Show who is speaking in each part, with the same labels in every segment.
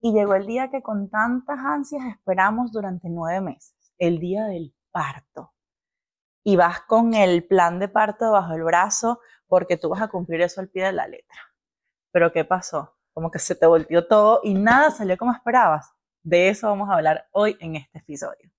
Speaker 1: Y llegó el día que con tantas ansias esperamos durante nueve meses, el día del parto. Y vas con el plan de parto bajo el brazo porque tú vas a cumplir eso al pie de la letra. Pero ¿qué pasó? Como que se te volteó todo y nada salió como esperabas. De eso vamos a hablar hoy en este episodio.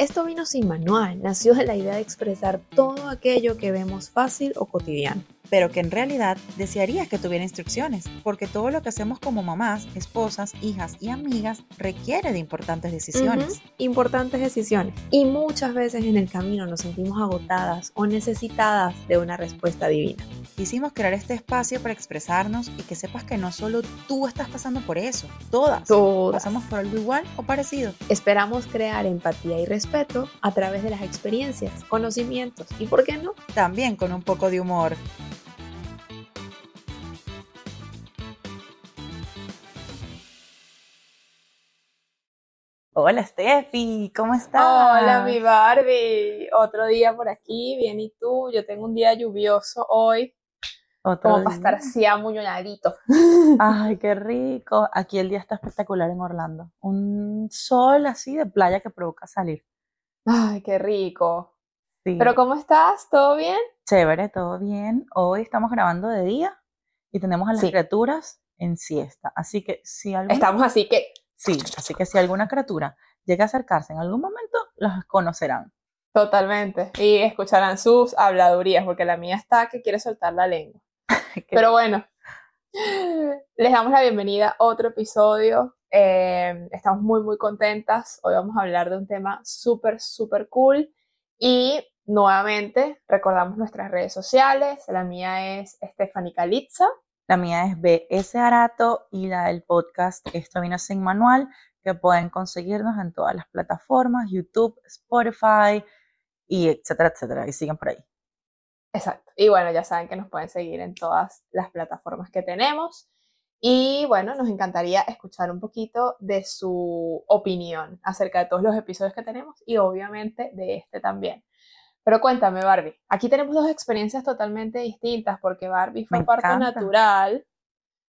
Speaker 2: Esto vino sin manual, nació de la idea de expresar todo aquello que vemos fácil o cotidiano
Speaker 1: pero que en realidad desearías que tuviera instrucciones, porque todo lo que hacemos como mamás, esposas, hijas y amigas requiere de importantes decisiones.
Speaker 2: Importantes decisiones. Y muchas veces en el camino nos sentimos agotadas o necesitadas de una respuesta divina.
Speaker 1: Quisimos crear este espacio para expresarnos y que sepas que no solo tú estás pasando por eso, todas,
Speaker 2: todas.
Speaker 1: pasamos por algo igual o parecido.
Speaker 2: Esperamos crear empatía y respeto a través de las experiencias, conocimientos y, ¿por qué no?
Speaker 1: También con un poco de humor. Hola Steffi, ¿cómo estás?
Speaker 2: Hola mi Barbie, otro día por aquí, bien y tú, yo tengo un día lluvioso hoy, ¿Otro como para estar así amuñonadito.
Speaker 1: Ay, qué rico, aquí el día está espectacular en Orlando, un sol así de playa que provoca salir.
Speaker 2: Ay, qué rico. Sí. Pero ¿cómo estás? ¿Todo bien?
Speaker 1: Chévere, todo bien. Hoy estamos grabando de día y tenemos a las criaturas en siesta, así que si algo...
Speaker 2: Estamos así que
Speaker 1: Sí, así que si alguna criatura llega a acercarse en algún momento, los conocerán.
Speaker 2: Totalmente. Y escucharán sus habladurías, porque la mía está que quiere soltar la lengua. Pero bueno, les damos la bienvenida a otro episodio. Eh, estamos muy, muy contentas. Hoy vamos a hablar de un tema súper, súper cool. Y nuevamente recordamos nuestras redes sociales. La mía es Stephanie Calitza.
Speaker 1: La mía es BS Arato y la del podcast Esto vino sin manual, que pueden conseguirnos en todas las plataformas, YouTube, Spotify y etcétera, etcétera. Y siguen por ahí.
Speaker 2: Exacto. Y bueno, ya saben que nos pueden seguir en todas las plataformas que tenemos. Y bueno, nos encantaría escuchar un poquito de su opinión acerca de todos los episodios que tenemos y obviamente de este también. Pero cuéntame, Barbie. Aquí tenemos dos experiencias totalmente distintas porque Barbie fue parto natural.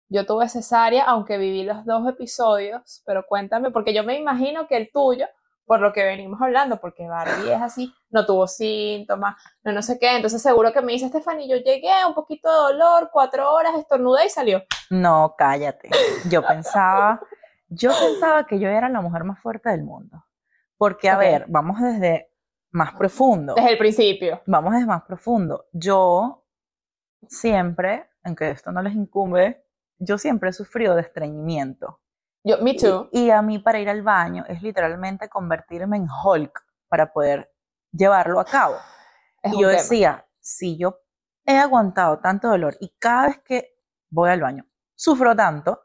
Speaker 2: Yo tuve cesárea, aunque viví los dos episodios, pero cuéntame, porque yo me imagino que el tuyo, por lo que venimos hablando, porque Barbie es así, no tuvo síntomas, no no sé qué, entonces seguro que me dice Stephanie, yo llegué, un poquito de dolor, cuatro horas, estornudé y salió.
Speaker 1: No, cállate. Yo pensaba, yo pensaba que yo era la mujer más fuerte del mundo. Porque, a ver, vamos desde más profundo.
Speaker 2: Desde el principio.
Speaker 1: Vamos desde más profundo. Yo siempre, aunque esto no les incumbe, yo siempre he sufrido de estreñimiento.
Speaker 2: Yo, me too.
Speaker 1: Y, a mí para ir al baño es literalmente convertirme en Hulk para poder llevarlo a cabo. y yo decía, si yo he aguantado tanto dolor y cada vez que voy al baño sufro tanto,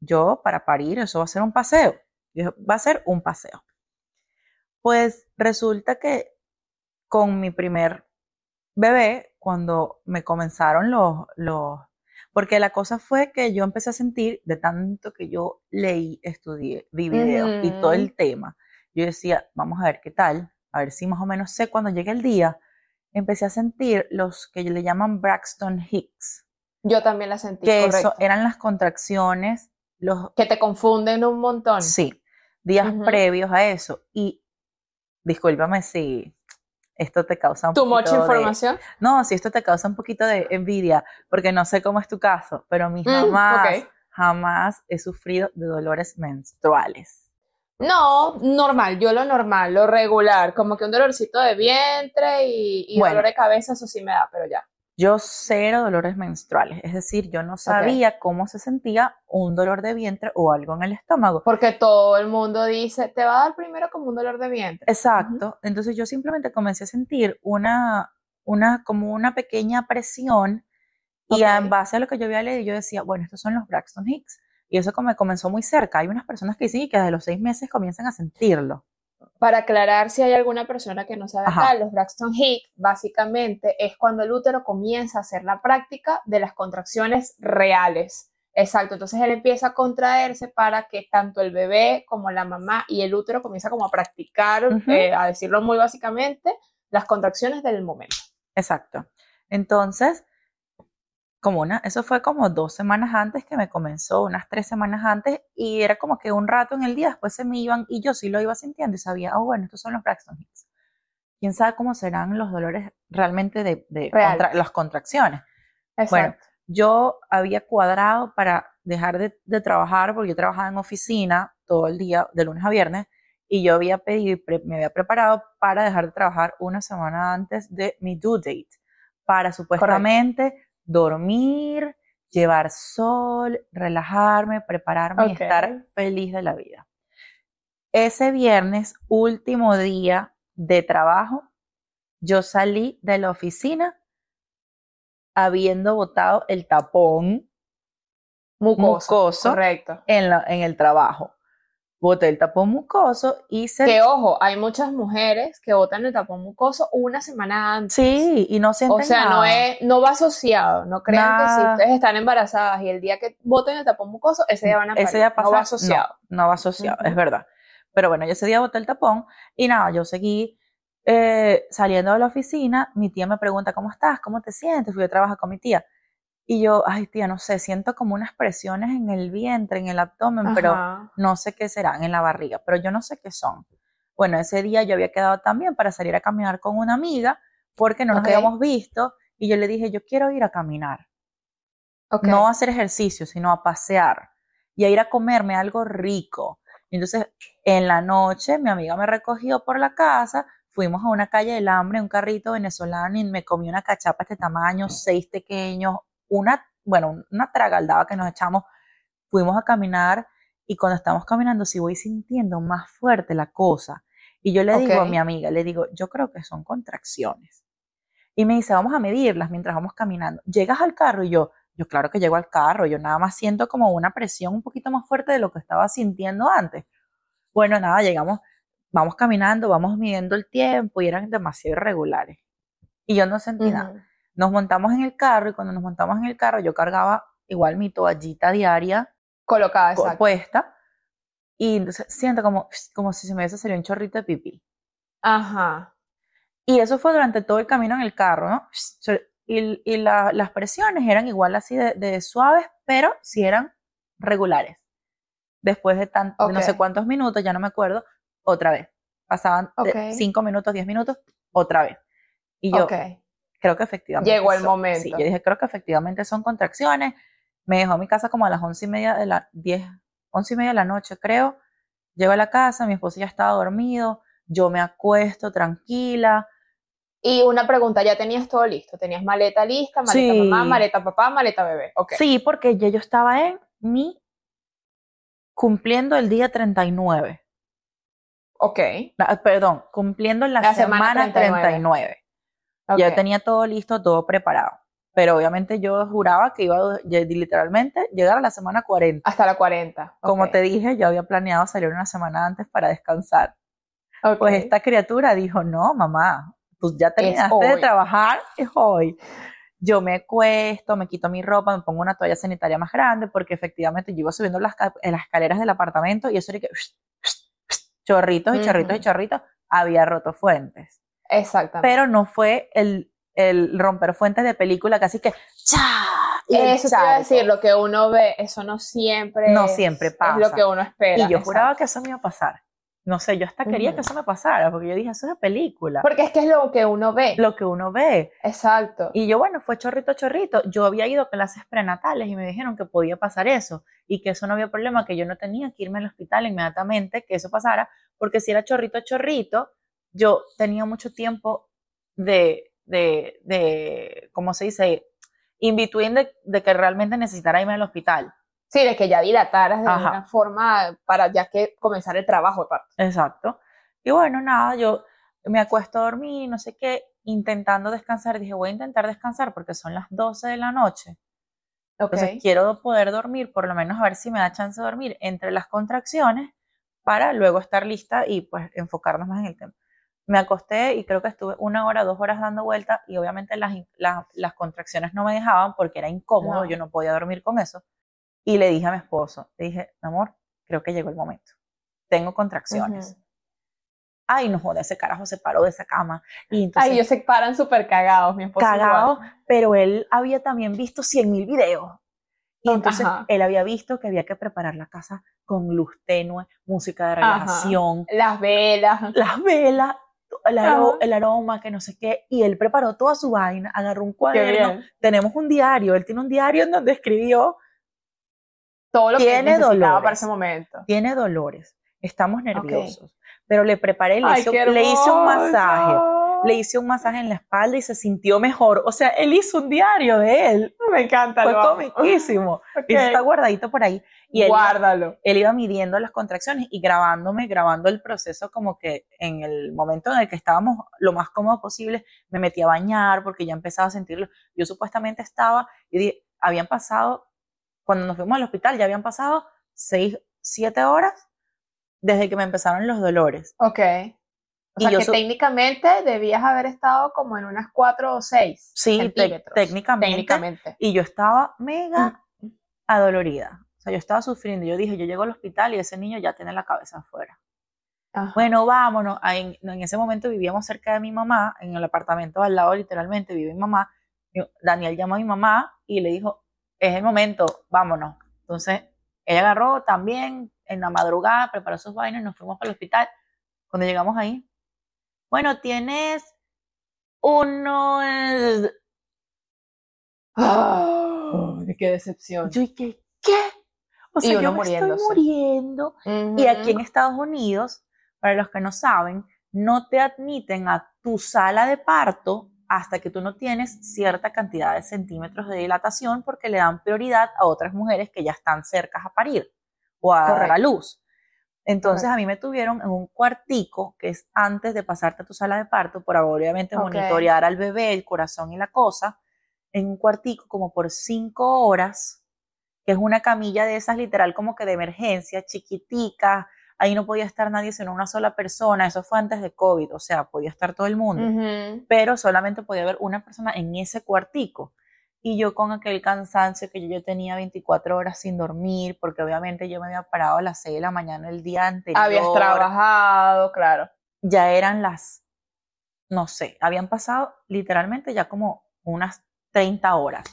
Speaker 1: yo para parir eso va a ser un paseo. Va a ser un paseo. Pues resulta que con mi primer bebé, cuando me comenzaron los, los, porque la cosa fue que yo empecé a sentir, de tanto que yo leí, estudié, vi videos y todo el tema, yo decía, vamos a ver qué tal, a ver si más o menos sé cuando llegue el día, empecé a sentir los que le llaman Braxton Hicks.
Speaker 2: Yo también la sentí.
Speaker 1: Que eso eran las contracciones, los...
Speaker 2: Que te confunden un montón.
Speaker 1: Sí, días previos a eso. Y discúlpame si esto te causa un
Speaker 2: ¿Tu mucha información?
Speaker 1: no, si esto te causa un poquito de envidia, porque no sé cómo es tu caso, pero mi mm, jamás, jamás he sufrido de dolores menstruales.
Speaker 2: No, normal, yo lo normal, lo regular, como que un dolorcito de vientre y, dolor de cabeza, eso sí me da, pero ya.
Speaker 1: Yo cero dolores menstruales, es decir, yo no sabía cómo se sentía un dolor de vientre o algo en el estómago.
Speaker 2: Porque todo el mundo dice, te va a dar primero como un dolor de vientre.
Speaker 1: Exacto, entonces yo simplemente comencé a sentir una, una, como una pequeña presión y en base a lo que yo había leído, yo decía, bueno, estos son los Braxton Hicks. Y eso me comenzó muy cerca. Hay unas personas que sí, que desde los seis meses comienzan a sentirlo.
Speaker 2: Para aclarar si hay alguna persona que no sabe acá, los Braxton Hicks básicamente es cuando el útero comienza a hacer la práctica de las contracciones reales. Exacto, entonces él empieza a contraerse para que tanto el bebé como la mamá y el útero comienza como a practicar, eh, a decirlo muy básicamente, las contracciones del momento.
Speaker 1: Exacto. Entonces, como una, eso fue como dos semanas antes que me comenzó, unas tres semanas antes, y era como que un rato en el día después se me iban, y yo sí lo iba sintiendo y sabía, oh, bueno, estos son los Braxton Hicks. ¿Quién sabe cómo serán los dolores realmente de, las contracciones? Bueno, yo había cuadrado para dejar de, de, trabajar, porque yo trabajaba en oficina todo el día, de lunes a viernes, y yo había pedido, me había preparado para dejar de trabajar una semana antes de mi due date, para supuestamente dormir, llevar sol, relajarme, prepararme y estar feliz de la vida. Ese viernes, último día de trabajo, yo salí de la oficina habiendo botado el tapón mucoso,
Speaker 2: correcto.
Speaker 1: En, en el trabajo boté el tapón mucoso y se...
Speaker 2: Que ojo, hay muchas mujeres que botan el tapón mucoso una semana antes.
Speaker 1: Sí, y no sienten
Speaker 2: O sea, no es, no va asociado, no crean que si ustedes están embarazadas y el día que boten el tapón mucoso, ese día van a
Speaker 1: Ese día
Speaker 2: no va asociado.
Speaker 1: No, va asociado, es verdad. Pero bueno, yo ese día boté el tapón y nada, yo seguí eh, saliendo de la oficina, mi tía me pregunta, ¿cómo estás? ¿Cómo te sientes? Fui a trabajar con mi tía. Y yo, ay tía, no sé, siento como unas presiones en el vientre, en el abdomen, pero no sé qué serán, en la barriga, pero yo no sé qué son. Bueno, ese día yo había quedado también para salir a caminar con una amiga porque no nos habíamos visto y yo le dije, yo quiero ir a caminar. No a hacer ejercicio, sino a pasear y a ir a comerme algo rico. entonces, en la noche, mi amiga me recogió por la casa, fuimos a una calle del hambre, un carrito venezolano y me comí una cachapa de este tamaño, seis pequeños, una, bueno, una tragaldaba que nos echamos, fuimos a caminar y cuando estamos caminando, si voy sintiendo más fuerte la cosa, y yo le digo a mi amiga, le digo, yo creo que son contracciones. Y me dice, vamos a medirlas mientras vamos caminando. Llegas al carro y yo, yo claro que llego al carro, yo nada más siento como una presión un poquito más fuerte de lo que estaba sintiendo antes. Bueno, nada, llegamos, vamos caminando, vamos midiendo el tiempo y eran demasiado irregulares. Y yo no sentí nada. Nos montamos en el carro y cuando nos montamos en el carro yo cargaba igual mi toallita diaria
Speaker 2: colocada, exacto.
Speaker 1: puesta y entonces siento como, como si se me hubiese salido un chorrito de pipí.
Speaker 2: Ajá.
Speaker 1: Y eso fue durante todo el camino en el carro, ¿no? Y, y las presiones eran igual así de, suaves, pero sí eran regulares. Después de, tan, no sé cuántos minutos, ya no me acuerdo, otra vez. Pasaban cinco minutos, diez minutos, otra vez. Y yo, creo que efectivamente.
Speaker 2: Llegó el momento.
Speaker 1: Sí, yo dije, creo que efectivamente son contracciones. Me dejó a mi casa como a las once y media de la, diez, once y media de la noche, creo. Llego a la casa, mi esposo ya estaba dormido, yo me acuesto tranquila.
Speaker 2: Y una pregunta, ¿ya tenías todo listo? ¿Tenías maleta lista, maleta mamá, maleta papá, maleta bebé? Okay.
Speaker 1: Sí, porque ya yo estaba en mi, cumpliendo el día 39.
Speaker 2: Ok.
Speaker 1: perdón, cumpliendo la, semana, 39. Ya tenía todo listo, todo preparado. Pero obviamente yo juraba que iba a literalmente llegar a la semana 40.
Speaker 2: Hasta la 40.
Speaker 1: Como te dije, yo había planeado salir una semana antes para descansar. Pues esta criatura dijo, no, mamá, pues ya terminaste de trabajar, es hoy. Yo me cuesto, me quito mi ropa, me pongo una toalla sanitaria más grande, porque efectivamente yo iba subiendo las, las escaleras del apartamento y eso era que chorritos y chorritos y chorritos, había roto fuentes.
Speaker 2: Exactamente.
Speaker 1: Pero no fue el, el romper fuentes de película, casi que ¡cha!
Speaker 2: eso quiero decir, lo que uno ve, eso no siempre
Speaker 1: No siempre pasa.
Speaker 2: Es lo que uno espera.
Speaker 1: Y yo juraba que eso me iba a pasar. No sé, yo hasta quería que eso me pasara, porque yo dije, eso es película.
Speaker 2: Porque es que es lo que uno ve.
Speaker 1: Lo que uno ve.
Speaker 2: Exacto.
Speaker 1: Y yo, bueno, fue chorrito, chorrito. Yo había ido a clases prenatales y me dijeron que podía pasar eso y que eso no había problema, que yo no tenía que irme al hospital inmediatamente, que eso pasara, porque si era chorrito, chorrito, yo tenía mucho tiempo de, de, de ¿cómo se dice? In between de, que realmente necesitara irme al hospital.
Speaker 2: Sí, de que ya dilataras de alguna forma para ya que comenzar el trabajo.
Speaker 1: Exacto. Y bueno, nada, yo me acuesto a dormir, no sé qué, intentando descansar. Dije, voy a intentar descansar porque son las 12 de la noche. Entonces quiero poder dormir, por lo menos a ver si me da chance de dormir entre las contracciones para luego estar lista y pues enfocarnos más en el tema me acosté y creo que estuve una hora, dos horas dando vueltas y obviamente las, las, contracciones no me dejaban porque era incómodo, yo no podía dormir con eso. Y le dije a mi esposo, le dije, amor, creo que llegó el momento. Tengo contracciones. Ay, no joda, ese carajo se paró de esa cama. Y entonces,
Speaker 2: Ay, ellos se paran súper cagados, mi esposo. igual.
Speaker 1: cagado, pero él había también visto 100 mil videos. Y entonces
Speaker 2: Ajá.
Speaker 1: él había visto que había que preparar la casa con luz tenue, música de
Speaker 2: Ajá.
Speaker 1: relajación,
Speaker 2: Las velas.
Speaker 1: las velas, el, aro-
Speaker 2: Ajá.
Speaker 1: el aroma, que no sé qué. Y él preparó toda su vaina, agarró un cuaderno. Tenemos un diario, él tiene un diario en donde escribió,
Speaker 2: Todo lo que
Speaker 1: Tiene
Speaker 2: necesitaba
Speaker 1: dolores.
Speaker 2: para ese momento.
Speaker 1: tiene dolores, estamos nerviosos. Pero le preparé, le,
Speaker 2: Ay, qué
Speaker 1: le hice un masaje. Le hice un masaje en la espalda y se sintió mejor. O sea, él hizo un diario de él.
Speaker 2: Me encanta.
Speaker 1: Fue comiquísimo. Y eso está guardadito por ahí. Y él,
Speaker 2: Guárdalo.
Speaker 1: él iba midiendo las contracciones y grabándome, grabando el proceso como que en el momento en el que estábamos lo más cómodo posible, me metí a bañar porque ya empezaba a sentirlo. Yo supuestamente estaba, y di- habían pasado, cuando nos fuimos al hospital, ya habían pasado seis, siete horas desde que me empezaron los dolores.
Speaker 2: Ok. O
Speaker 1: Y
Speaker 2: sea
Speaker 1: yo
Speaker 2: que
Speaker 1: su-
Speaker 2: técnicamente debías haber estado como en unas cuatro o seis
Speaker 1: Sí, técnicamente.
Speaker 2: Técnicamente.
Speaker 1: Y yo estaba mega adolorida. O sea, yo estaba sufriendo. Yo dije, yo llego al hospital y ese niño ya tiene la cabeza afuera.
Speaker 2: Ajá.
Speaker 1: Bueno, vámonos. Ahí En, en ese momento vivíamos cerca de mi mamá, en el apartamento al lado, literalmente, vive mi mamá. Daniel llamó a mi mamá y le dijo, es el momento, vámonos. Entonces, ella agarró también en la madrugada, preparó sus vainas nos fuimos para el hospital. Cuando llegamos ahí, bueno, tienes uno... eh,
Speaker 2: Ah, qué decepción.
Speaker 1: Yo, ¿y qué? ¿Qué? O sea, yo me estoy muriendo. Y aquí en Estados Unidos, para los que no saben, no te admiten a tu sala de parto hasta que tú no tienes cierta cantidad de centímetros de dilatación porque le dan prioridad a otras mujeres que ya están cercas a parir o a dar a
Speaker 2: Correcto.
Speaker 1: luz. Entonces a mí me tuvieron en un cuartico que es antes de pasarte a tu sala de parto por obviamente monitorear al bebé, el corazón y la cosa, en un cuartico como por cinco horas, que es una camilla de esas literal como que de emergencia, chiquitica, ahí no podía estar nadie sino una sola persona, eso fue antes de COVID, o sea, podía estar todo el mundo, pero solamente podía haber una persona en ese cuartico. Y yo con aquel cansancio que yo, yo tenía 24 horas sin dormir, porque obviamente yo me había parado a las 6 de la mañana el día anterior.
Speaker 2: Habías trabajado, claro.
Speaker 1: Ya eran las, no sé, habían pasado literalmente ya como unas 30 horas.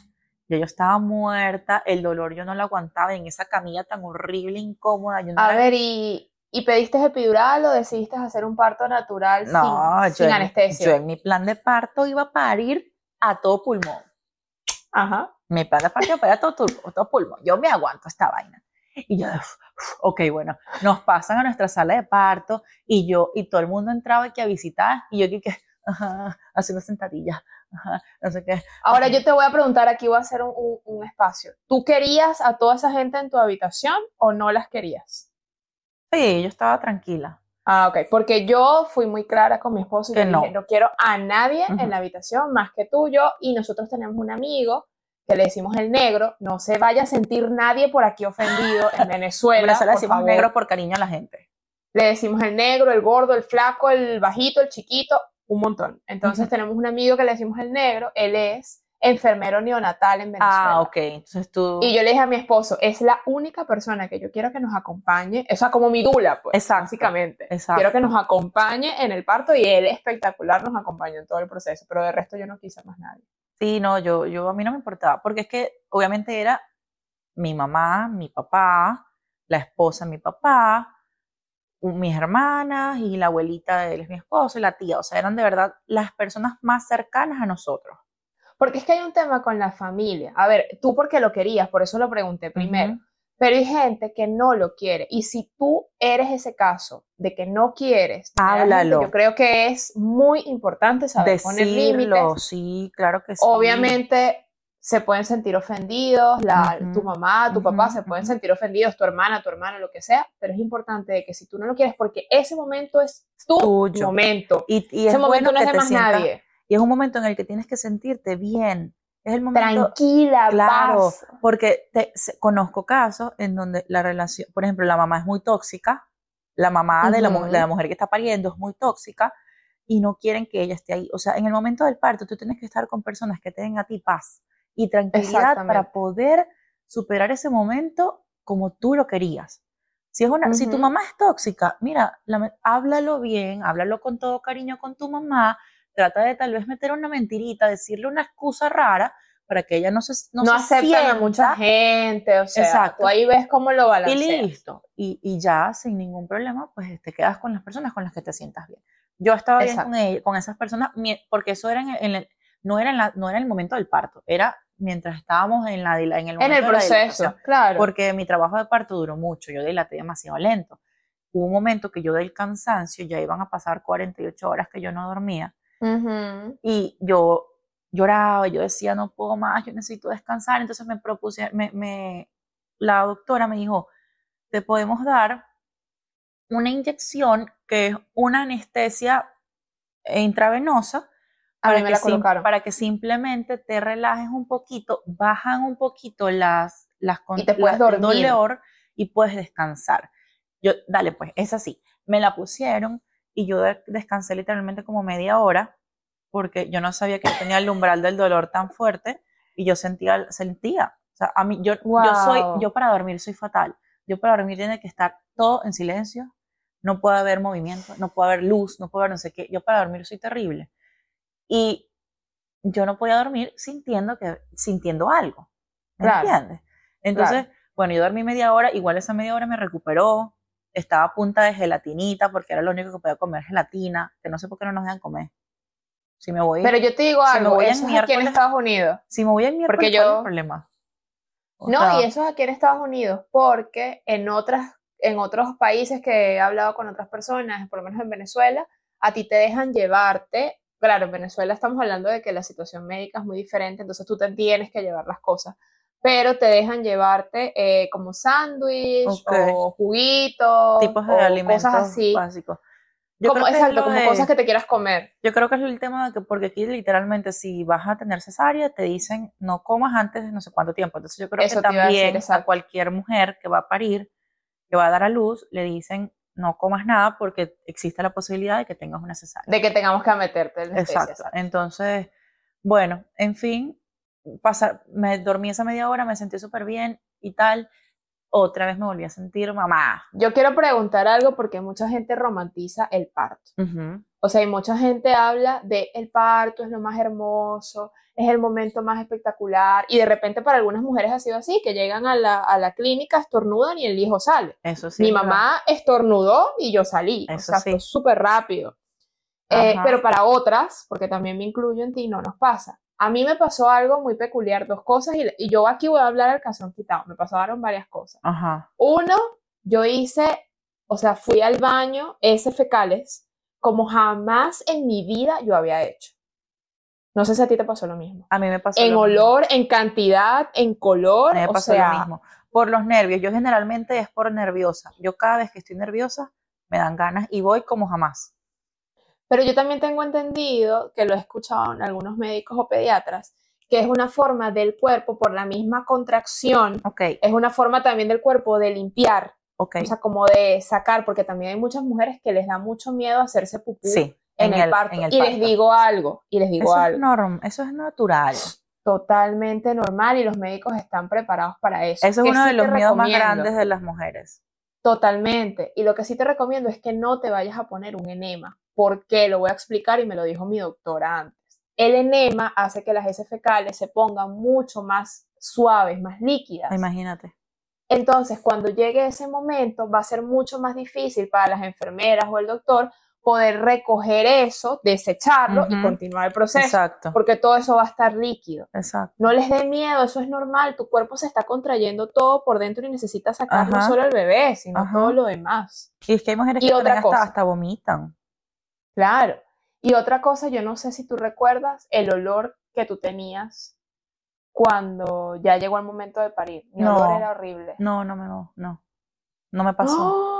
Speaker 1: Ya yo estaba muerta, el dolor yo no lo aguantaba en esa camilla tan horrible, incómoda. Yo no
Speaker 2: A ver, ¿y, y pediste epidural o decidiste hacer un parto natural
Speaker 1: no,
Speaker 2: sin,
Speaker 1: yo,
Speaker 2: sin
Speaker 1: en-
Speaker 2: anestesia?
Speaker 1: yo en mi plan de parto iba a parir a todo pulmón.
Speaker 2: Ajá.
Speaker 1: Mi plan de parto iba a parir a todo, tur- a todo pulmón. Yo me aguanto esta vaina. Y yo, uf, uf, ok, bueno, nos pasan a nuestra sala de parto y yo, y todo el mundo entraba aquí a visitar y yo aquí que, ajá, haciendo sentadillas, ajá, no sé qué.
Speaker 2: Ahora yo te voy a preguntar, aquí voy a hacer un, un- un espacio. ¿Tú querías a toda esa gente en tu habitación o no las querías?
Speaker 1: Sí, yo estaba tranquila.
Speaker 2: Ah, ok, porque yo fui muy clara con mi esposo y
Speaker 1: Que no.
Speaker 2: dije, no quiero a nadie en la habitación más que tú, yo, y nosotros tenemos un amigo que le decimos el negro, no se vaya a sentir nadie por aquí ofendido en
Speaker 1: En
Speaker 2: Venezuela,
Speaker 1: Venezuela
Speaker 2: por
Speaker 1: decimos
Speaker 2: favor.
Speaker 1: negro por cariño a la gente.
Speaker 2: Le decimos el negro, el gordo, el flaco, el bajito, el chiquito, un montón. Entonces tenemos un amigo que le decimos el negro, él es enfermero neonatal en Venezuela.
Speaker 1: Ah, ok. Entonces tú.
Speaker 2: Y yo le dije a mi esposo, es la única persona que yo quiero que nos acompañe, o sea, como mi dula, pues,
Speaker 1: Exacto,
Speaker 2: básicamente.
Speaker 1: exacto.
Speaker 2: Quiero que nos acompañe en el parto y él espectacular nos acompañó en todo el proceso, pero de resto yo no quise más nadie.
Speaker 1: Sí, no, yo, yo a mí no me importaba, porque es que obviamente era mi mamá, mi papá, la esposa mi papá, mis hermanas y la abuelita de él es mi esposo y la tía, o sea, eran de verdad las personas más cercanas a nosotros.
Speaker 2: Porque es que hay un tema con la familia. A ver, tú porque lo querías, por eso lo pregunté primero. Pero hay gente que no lo quiere. Y si tú eres ese caso de que no quieres,
Speaker 1: Háblalo.
Speaker 2: yo creo que es muy importante saber poner límites.
Speaker 1: Sí, claro que sí.
Speaker 2: Obviamente se pueden sentir ofendidos, la, tu mamá, tu papá se pueden sentir ofendidos, tu hermana, tu hermano, lo que sea, pero es importante de que si tú no lo quieres, porque ese momento es tu
Speaker 1: Tuyo.
Speaker 2: momento.
Speaker 1: Y, y
Speaker 2: ese
Speaker 1: es
Speaker 2: momento
Speaker 1: bueno
Speaker 2: no es de más
Speaker 1: sientas-
Speaker 2: nadie.
Speaker 1: Y es un momento en el que tienes que sentirte bien. Es el momento,
Speaker 2: Tranquila,
Speaker 1: Claro,
Speaker 2: paz.
Speaker 1: porque te- se- conozco casos en donde la relación, por ejemplo, la mamá es muy tóxica, la mamá de, la, de la mujer que está pariendo es muy tóxica y no quieren que ella esté ahí. O sea, en el momento del parto tú tienes que estar con personas que te den a ti paz y tranquilidad para poder superar ese momento como tú lo querías. Si, es una, si tu mamá es tóxica, mira, háblalo bien, háblalo con todo cariño con tu mamá, trata de tal vez meter una mentirita, decirle una excusa rara para que ella no se no,
Speaker 2: no acepta a mucha gente, o sea, Exacto. tú ahí ves cómo lo balanceas.
Speaker 1: Y listo, y, y, ya sin ningún problema, pues te quedas con las personas con las que te sientas bien. Yo estaba bien con, con esas personas, porque eso era en, el, no, era en la, no era en el momento del parto, era mientras estábamos en, la, en el,
Speaker 2: en el proceso, claro.
Speaker 1: Porque mi trabajo de parto duró mucho, yo dilaté demasiado lento. Hubo un momento que yo del cansancio, ya iban a pasar 48 horas que yo no dormía, y yo lloraba, yo decía, no puedo más, yo necesito descansar, entonces me propuse, me, me, la doctora me dijo, te podemos dar una inyección que es una anestesia intravenosa, para, que para que simplemente te relajes un poquito, bajan un poquito las, las
Speaker 2: y te puedes dormir.
Speaker 1: dolor y puedes descansar. Yo, dale, pues, es así. Me la pusieron y yo descansé literalmente como media hora porque yo no sabía que tenía el umbral del dolor tan fuerte y yo sentía, sentía. O sea, a mí, yo, yo soy, yo para dormir soy fatal. Yo para dormir tiene que estar todo en silencio, no puede haber movimiento, no puede haber luz, no puede haber no sé qué. Yo para dormir soy terrible. Y yo no podía dormir sintiendo, que, sintiendo algo. ¿Me entiendes? Entonces, bueno, yo dormí media hora, igual esa media hora me recuperó, estaba a punta de gelatinita porque era lo único que podía comer gelatina, que no sé por qué no nos dejan comer. Si me voy,
Speaker 2: Pero yo te digo algo, eso es aquí en Estados Unidos.
Speaker 1: Si me voy en miércoles, porque yo, problema?
Speaker 2: no, y eso es aquí en Estados Unidos, porque en otras en otros países que he hablado con otras personas, por lo menos en Venezuela, a ti te dejan llevarte claro, en Venezuela estamos hablando de que la situación médica es muy diferente, entonces tú te tienes que llevar las cosas, pero te dejan llevarte eh, como sándwich o juguitos,
Speaker 1: tipos de alimentos cosas así. básicos.
Speaker 2: como, exacto, como cosas que te quieras comer.
Speaker 1: Yo creo que es el tema de que, porque aquí literalmente si vas a tener cesárea, te dicen no comas antes de no sé cuánto tiempo. Entonces yo creo que también a cualquier mujer que va a parir, que va a dar a luz, le dicen no comas nada porque existe la posibilidad de que tengas una cesárea.
Speaker 2: De que tengamos que meterte
Speaker 1: en Exacto. Entonces, bueno, en fin, pasar, me dormí esa media hora, me sentí súper bien y tal. Otra vez me volví a sentir mamá.
Speaker 2: Yo quiero preguntar algo porque mucha gente romantiza el parto. O sea, y mucha gente habla de el parto es lo más hermoso, es el momento más espectacular. Y de repente para algunas mujeres ha sido así, que llegan a la, a la clínica, estornudan y el hijo sale.
Speaker 1: Eso sí.
Speaker 2: Mi mamá estornudó y yo salí. Eso o sea, fue súper rápido. Eh, pero para otras, porque también me incluyo en ti, no nos pasa. A mí me pasó algo muy peculiar, dos cosas, y, y yo aquí voy a hablar del calzón quitado. Me pasaron varias cosas.
Speaker 1: Ajá.
Speaker 2: Uno, yo hice, o sea, fui al baño, ese fecales, como jamás en mi vida yo había hecho. No sé si a ti te pasó lo mismo.
Speaker 1: A mí me pasó
Speaker 2: En olor, en cantidad, en color.
Speaker 1: A mí me pasó lo mismo. Por los nervios. Yo generalmente es por nerviosa. Yo cada vez que estoy nerviosa me dan ganas y voy como jamás.
Speaker 2: Pero yo también tengo entendido, que lo he escuchado en algunos médicos o pediatras, que es una forma del cuerpo por la misma contracción.
Speaker 1: Okay.
Speaker 2: Es una forma también del cuerpo de limpiar.
Speaker 1: Okay.
Speaker 2: O sea, como de sacar, porque también hay muchas mujeres que les da mucho miedo hacerse pupú.
Speaker 1: Sí
Speaker 2: en, el, parto. y les digo algo, y les digo
Speaker 1: eso
Speaker 2: algo.
Speaker 1: Es norm, eso es natural.
Speaker 2: Totalmente normal y los médicos están preparados para eso.
Speaker 1: Eso es uno de los miedos más grandes de las mujeres.
Speaker 2: Totalmente. Y lo que sí te recomiendo es que no te vayas a poner un enema. ¿Por qué? Lo voy a explicar y me lo dijo mi doctora antes. El enema hace que las heces fecales se pongan mucho más suaves, más líquidas.
Speaker 1: Imagínate.
Speaker 2: Entonces, cuando llegue ese momento, va a ser mucho más difícil para las enfermeras o el doctor poder recoger eso, desecharlo y continuar el proceso.
Speaker 1: Exacto.
Speaker 2: Porque todo eso va a estar líquido.
Speaker 1: Exacto.
Speaker 2: No les dé miedo, eso es normal. Tu cuerpo se está contrayendo todo por dentro y necesitas sacar no solo el bebé, sino todo lo demás.
Speaker 1: Y es que hay mujeres que otra hasta, hasta vomitan.
Speaker 2: Claro. Y otra cosa, yo no sé si tú recuerdas el olor que tú tenías cuando ya llegó el momento de parir. Mi no, olor era horrible.
Speaker 1: No, no, no, no. No me pasó.
Speaker 2: ¡Oh!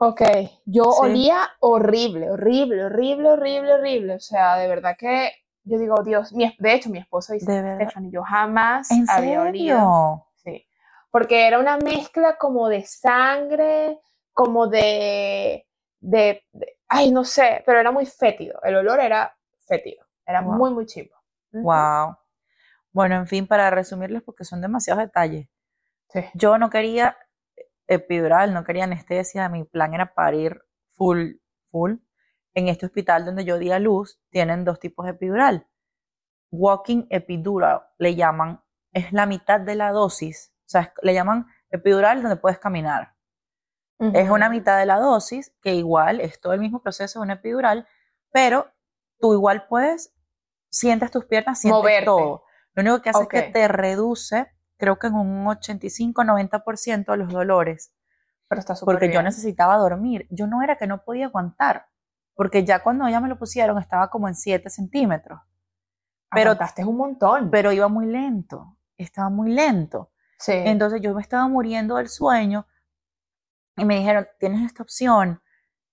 Speaker 2: Ok, yo olía horrible, horrible, horrible, horrible, horrible. O sea, de verdad que yo digo, Dios, de hecho mi esposo dice, Stephanie, yo jamás había olido. Sí, porque era una mezcla como de sangre, como de, de, ay, no sé, pero era muy fétido. El olor era fétido, era muy, muy chivo.
Speaker 1: Wow. Bueno, en fin, para resumirles, porque son demasiados detalles. Yo no quería epidural, no quería anestesia, mi plan era parir full, full. En este hospital donde yo di a luz, tienen dos tipos de epidural. Walking epidural, le llaman, es la mitad de la dosis, o sea, le llaman epidural donde puedes caminar. Es una mitad de la dosis, que igual es todo el mismo proceso de una epidural, pero tú igual puedes, sientes tus piernas, sientes todo. Lo único que hace es que te reduce, creo que en un 85-90% los dolores.
Speaker 2: Pero está
Speaker 1: Porque yo necesitaba dormir. Yo no era que no podía aguantar, porque ya cuando ella me lo pusieron estaba como en 7 centímetros.
Speaker 2: Pero es un montón.
Speaker 1: Pero iba muy lento, estaba muy lento. Sí. Entonces yo me estaba muriendo del sueño y me dijeron, tienes esta opción.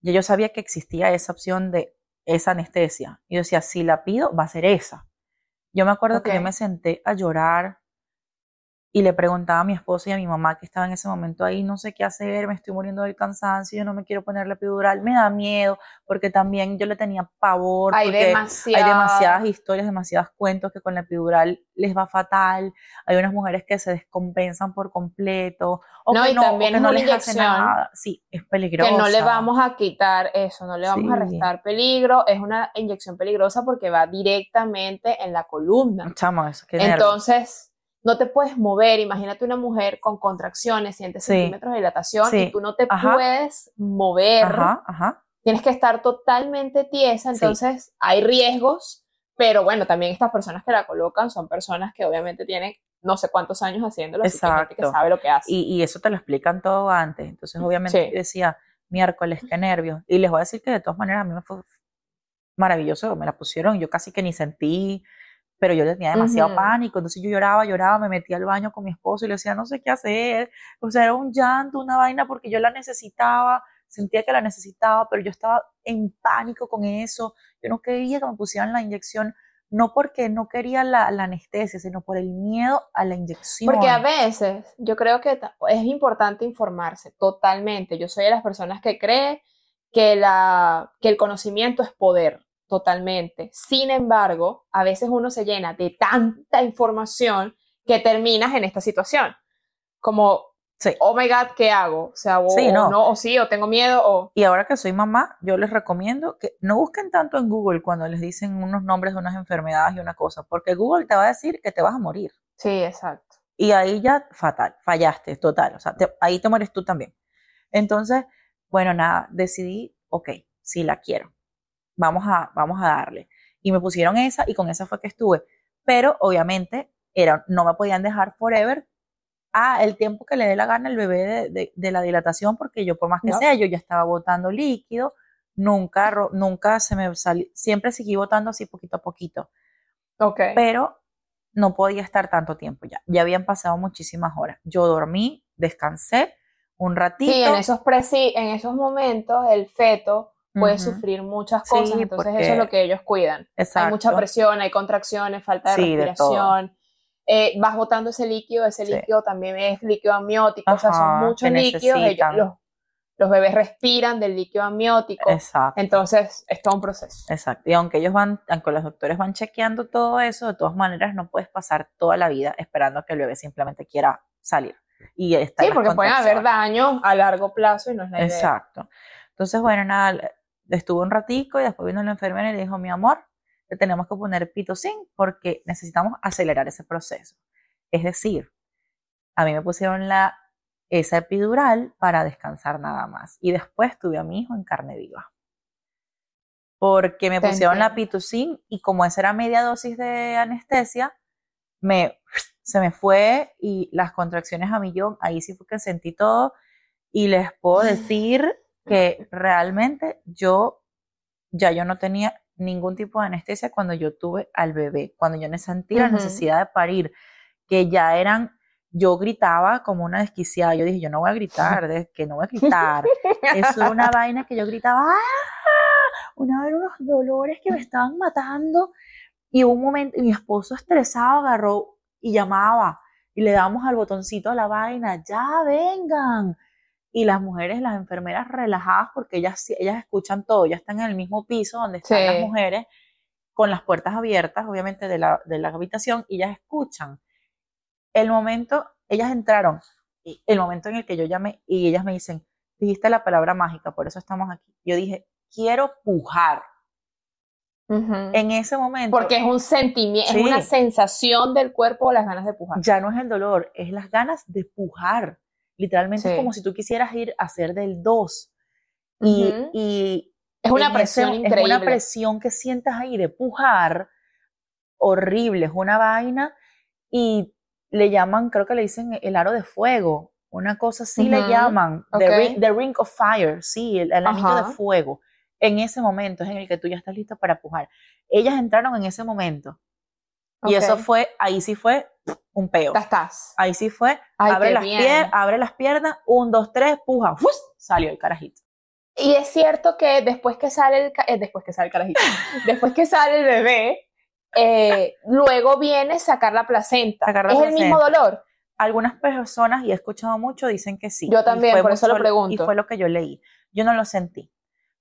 Speaker 1: Y yo sabía que existía esa opción de esa anestesia. Y yo decía, si la pido, va a ser esa. Yo me acuerdo que yo me senté a llorar y le preguntaba a mi esposo y a mi mamá que estaba en ese momento ahí, no sé qué hacer, me estoy muriendo del cansancio, yo no me quiero poner la epidural, me da miedo, porque también yo le tenía pavor,
Speaker 2: hay,
Speaker 1: porque
Speaker 2: hay
Speaker 1: demasiadas historias, demasiados cuentos que con la epidural les va fatal, hay unas mujeres que se descompensan por completo, o
Speaker 2: no,
Speaker 1: que
Speaker 2: y también
Speaker 1: no
Speaker 2: les hace nada.
Speaker 1: Sí, es peligroso.
Speaker 2: Que no le vamos a quitar eso, no le vamos a restar peligro, es una inyección peligrosa porque va directamente en la columna.
Speaker 1: Chamo, eso, qué
Speaker 2: Entonces no te puedes mover. Imagínate una mujer con contracciones, 100 centímetros de dilatación y tú no te puedes mover. Tienes que estar totalmente tiesa, entonces hay riesgos, pero bueno, también estas personas que la colocan son personas que obviamente tienen no sé cuántos años haciéndolo, Exacto. que, sabe lo que hace.
Speaker 1: Y, eso te lo explican todo antes. Entonces, obviamente, decía, miércoles, qué nervios. Y les voy a decir que de todas maneras a mí me fue maravilloso, me la pusieron, yo casi que ni sentí, pero yo tenía demasiado pánico, entonces yo lloraba, lloraba, me metía al baño con mi esposo y le decía, no sé qué hacer, o sea, era un llanto, una vaina porque yo la necesitaba, sentía que la necesitaba, pero yo estaba en pánico con eso, yo no quería que me pusieran la inyección, no porque no quería la, la anestesia, sino por el miedo a la inyección.
Speaker 2: Porque a veces yo creo que es importante informarse totalmente, yo soy de las personas que cree que, la, que el conocimiento es poder totalmente. Sin embargo, a veces uno se llena de tanta información que terminas en esta situación. Como, oh my God, ¿qué hago? O sea, o, no. o sí, o tengo miedo, o...
Speaker 1: Y ahora que soy mamá, yo les recomiendo que no busquen tanto en Google cuando les dicen unos nombres de unas enfermedades y una cosa, porque Google te va a decir que te vas a morir.
Speaker 2: Sí, exacto.
Speaker 1: Y ahí ya fatal, fallaste, total, o sea, ahí te mueres tú también. Entonces, bueno, nada, decidí, ok, sí la quiero vamos a, vamos a darle. Y me pusieron esa y con esa fue que estuve. Pero obviamente era, no me podían dejar forever a el tiempo que le dé la gana al bebé de, la dilatación, porque yo por más que sea, yo ya estaba botando líquido, nunca, nunca se me salió, siempre seguí botando así poquito a poquito.
Speaker 2: Ok.
Speaker 1: Pero no podía estar tanto tiempo ya. Ya habían pasado muchísimas horas. Yo dormí, descansé un ratito.
Speaker 2: Sí, en esos, en esos momentos el feto puede sufrir muchas cosas, entonces eso es lo que ellos cuidan. Hay mucha presión, hay contracciones, falta de respiración. Eh, vas botando ese líquido, ese líquido también es líquido amniótico, o sea, son muchos líquidos, ellos, los, bebés respiran del líquido amniótico, Exacto. entonces es todo un proceso.
Speaker 1: Exacto, y aunque ellos van, aunque los doctores van chequeando todo eso, de todas maneras no puedes pasar toda la vida esperando que el bebé simplemente quiera salir. Y
Speaker 2: sí, porque pueden haber daños a largo plazo y no es la
Speaker 1: idea. Exacto. Entonces, bueno, nada, estuvo un ratico y después vino la enfermera y le dijo, mi amor, te tenemos que poner pitocin porque necesitamos acelerar ese proceso. Es decir, a mí me pusieron la, esa epidural para descansar nada más. Y después tuve a mi hijo en carne viva. Porque me pusieron la pitocin y como esa era media dosis de anestesia, me, se me fue y las contracciones a millón, ahí sí fue que sentí todo. Y les puedo decir que realmente yo ya yo no tenía ningún tipo de anestesia cuando yo tuve al bebé, cuando yo sentí la necesidad de parir, que ya eran, yo gritaba como una desquiciada, yo dije, yo no voy a gritar, de, que no voy a gritar, es una vaina que yo gritaba, ¡ah! una vez unos dolores que me estaban matando, y un momento, y mi esposo estresado agarró y llamaba, y le damos al botoncito a la vaina, ya vengan, y las mujeres, las enfermeras relajadas porque ellas, ellas escuchan todo, ya están en el mismo piso donde están las mujeres con las puertas abiertas, obviamente, de la, de la habitación y ellas escuchan. El momento, ellas entraron el momento en el que yo llamé y ellas me dicen, dijiste la palabra mágica, por eso estamos aquí. Yo dije, quiero pujar. En ese momento.
Speaker 2: Porque es un sentimiento, es una sensación del cuerpo las ganas de pujar.
Speaker 1: Ya no es el dolor, es las ganas de pujar. Literalmente es como si tú quisieras ir a hacer del 2. y,
Speaker 2: es una presión increíble.
Speaker 1: Es una presión que sientas ahí de pujar horrible, es una vaina. Y le llaman, creo que le dicen el aro de fuego. Una cosa así le llaman, the, ring, of fire, sí, el, anillo de fuego en ese momento es en el que tú ya estás listo para pujar. Ellas entraron en ese momento. Y eso fue, ahí sí fue un peo.
Speaker 2: Ya estás.
Speaker 1: Ahí sí fue, abre, las abre, las piernas, un, dos, tres, puja, salió el carajito.
Speaker 2: Y es cierto que después que sale el, eh, después que sale el carajito, después que sale el bebé, eh, luego viene sacar la placenta. ¿Es el mismo dolor?
Speaker 1: Algunas personas, y he escuchado mucho, dicen que sí.
Speaker 2: Yo también, por eso lo pregunto.
Speaker 1: Y fue lo que yo leí. Yo no lo sentí.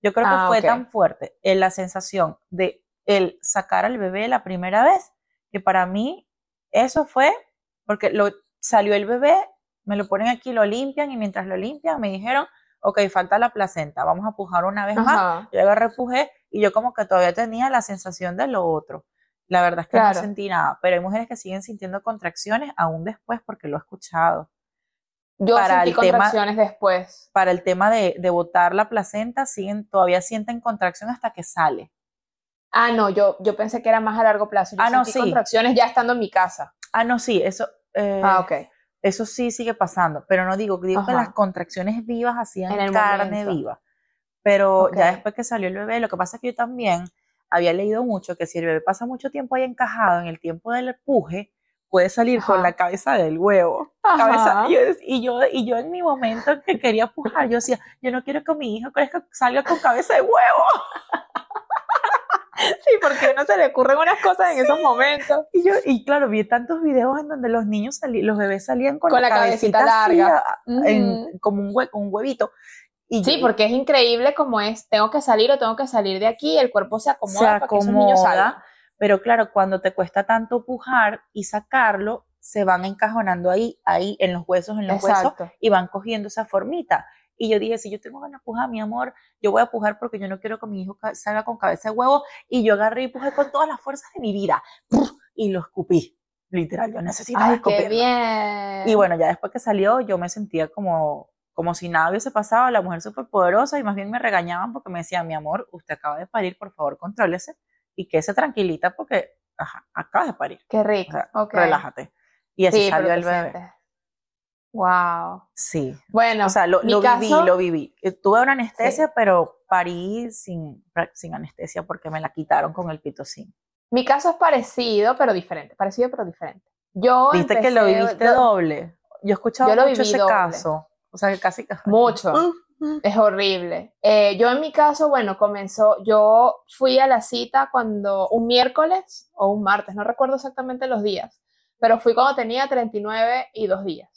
Speaker 1: Yo creo que ah, fue tan fuerte en la sensación de el sacar al bebé la primera vez que para mí eso fue porque lo salió el bebé, me lo ponen aquí, lo limpian y mientras lo limpian me dijeron, ok, falta la placenta, vamos a pujar una vez más. Yo agarré, pujé y yo como que todavía tenía la sensación de lo otro. La verdad es que no sentí nada, pero hay mujeres que siguen sintiendo contracciones aún después porque lo he escuchado.
Speaker 2: Yo para sentí contracciones después.
Speaker 1: Para el tema de, de botar la placenta, siguen, todavía sienten contracción hasta que sale.
Speaker 2: Ah, no, yo, yo pensé que era más a largo plazo. Yo ah, no, sí. contracciones ya estando en mi casa.
Speaker 1: Ah, no, sí, eso. Eh,
Speaker 2: ah, ok.
Speaker 1: Eso sí sigue pasando, pero no digo, digo que las contracciones vivas hacían en carne viva. Pero ya después que salió el bebé, lo que pasa es que yo también había leído mucho que si el bebé pasa mucho tiempo ahí encajado en el tiempo del puje, puede salir con la cabeza del huevo. y, yo, y, yo, en mi momento que quería pujar, yo decía, yo no quiero que mi hijo crezca, salga con cabeza de huevo.
Speaker 2: Sí, porque no se le ocurren unas cosas en esos momentos.
Speaker 1: Y yo, y claro, vi tantos videos en donde los niños salían, los bebés salían con, la, cabecita, larga, como un, un huevito.
Speaker 2: Y sí, porque es increíble como es, tengo que salir o tengo que salir de aquí, el cuerpo se acomoda, se para que esos niños salgan.
Speaker 1: Pero claro, cuando te cuesta tanto pujar y sacarlo, se van encajonando ahí, ahí en los huesos, en los huesos, y van cogiendo esa formita. Y yo dije, si yo tengo ganas de pujar, mi amor, yo voy a pujar porque yo no quiero que mi hijo salga con cabeza de huevo. Y yo agarré y pujé con todas las fuerzas de mi vida. Y lo escupí. Literal, yo necesitaba
Speaker 2: Ay, qué bien.
Speaker 1: Y bueno, ya después que salió, yo me sentía como, como si nada hubiese pasado, la mujer súper poderosa, y más bien me regañaban porque me decían, mi amor, usted acaba de parir, por favor, contrólese y que se tranquilita porque ajá, acabas de parir.
Speaker 2: Qué rico.
Speaker 1: Relájate. Y así salió el bebé.
Speaker 2: Wow.
Speaker 1: Sí.
Speaker 2: Bueno,
Speaker 1: o sea, lo, viví, lo viví. Eh, tuve una anestesia, pero parí sin, sin anestesia porque me la quitaron con el pitocin.
Speaker 2: Mi caso es parecido, pero diferente. Parecido, pero diferente. Yo
Speaker 1: Viste que lo viviste doble. Yo he escuchado mucho ese caso. O sea, que casi.
Speaker 2: Mucho. Es horrible. Eh, yo en mi caso, bueno, comenzó, yo fui a la cita cuando un miércoles o un martes, no recuerdo exactamente los días, pero fui cuando tenía 39 y dos días.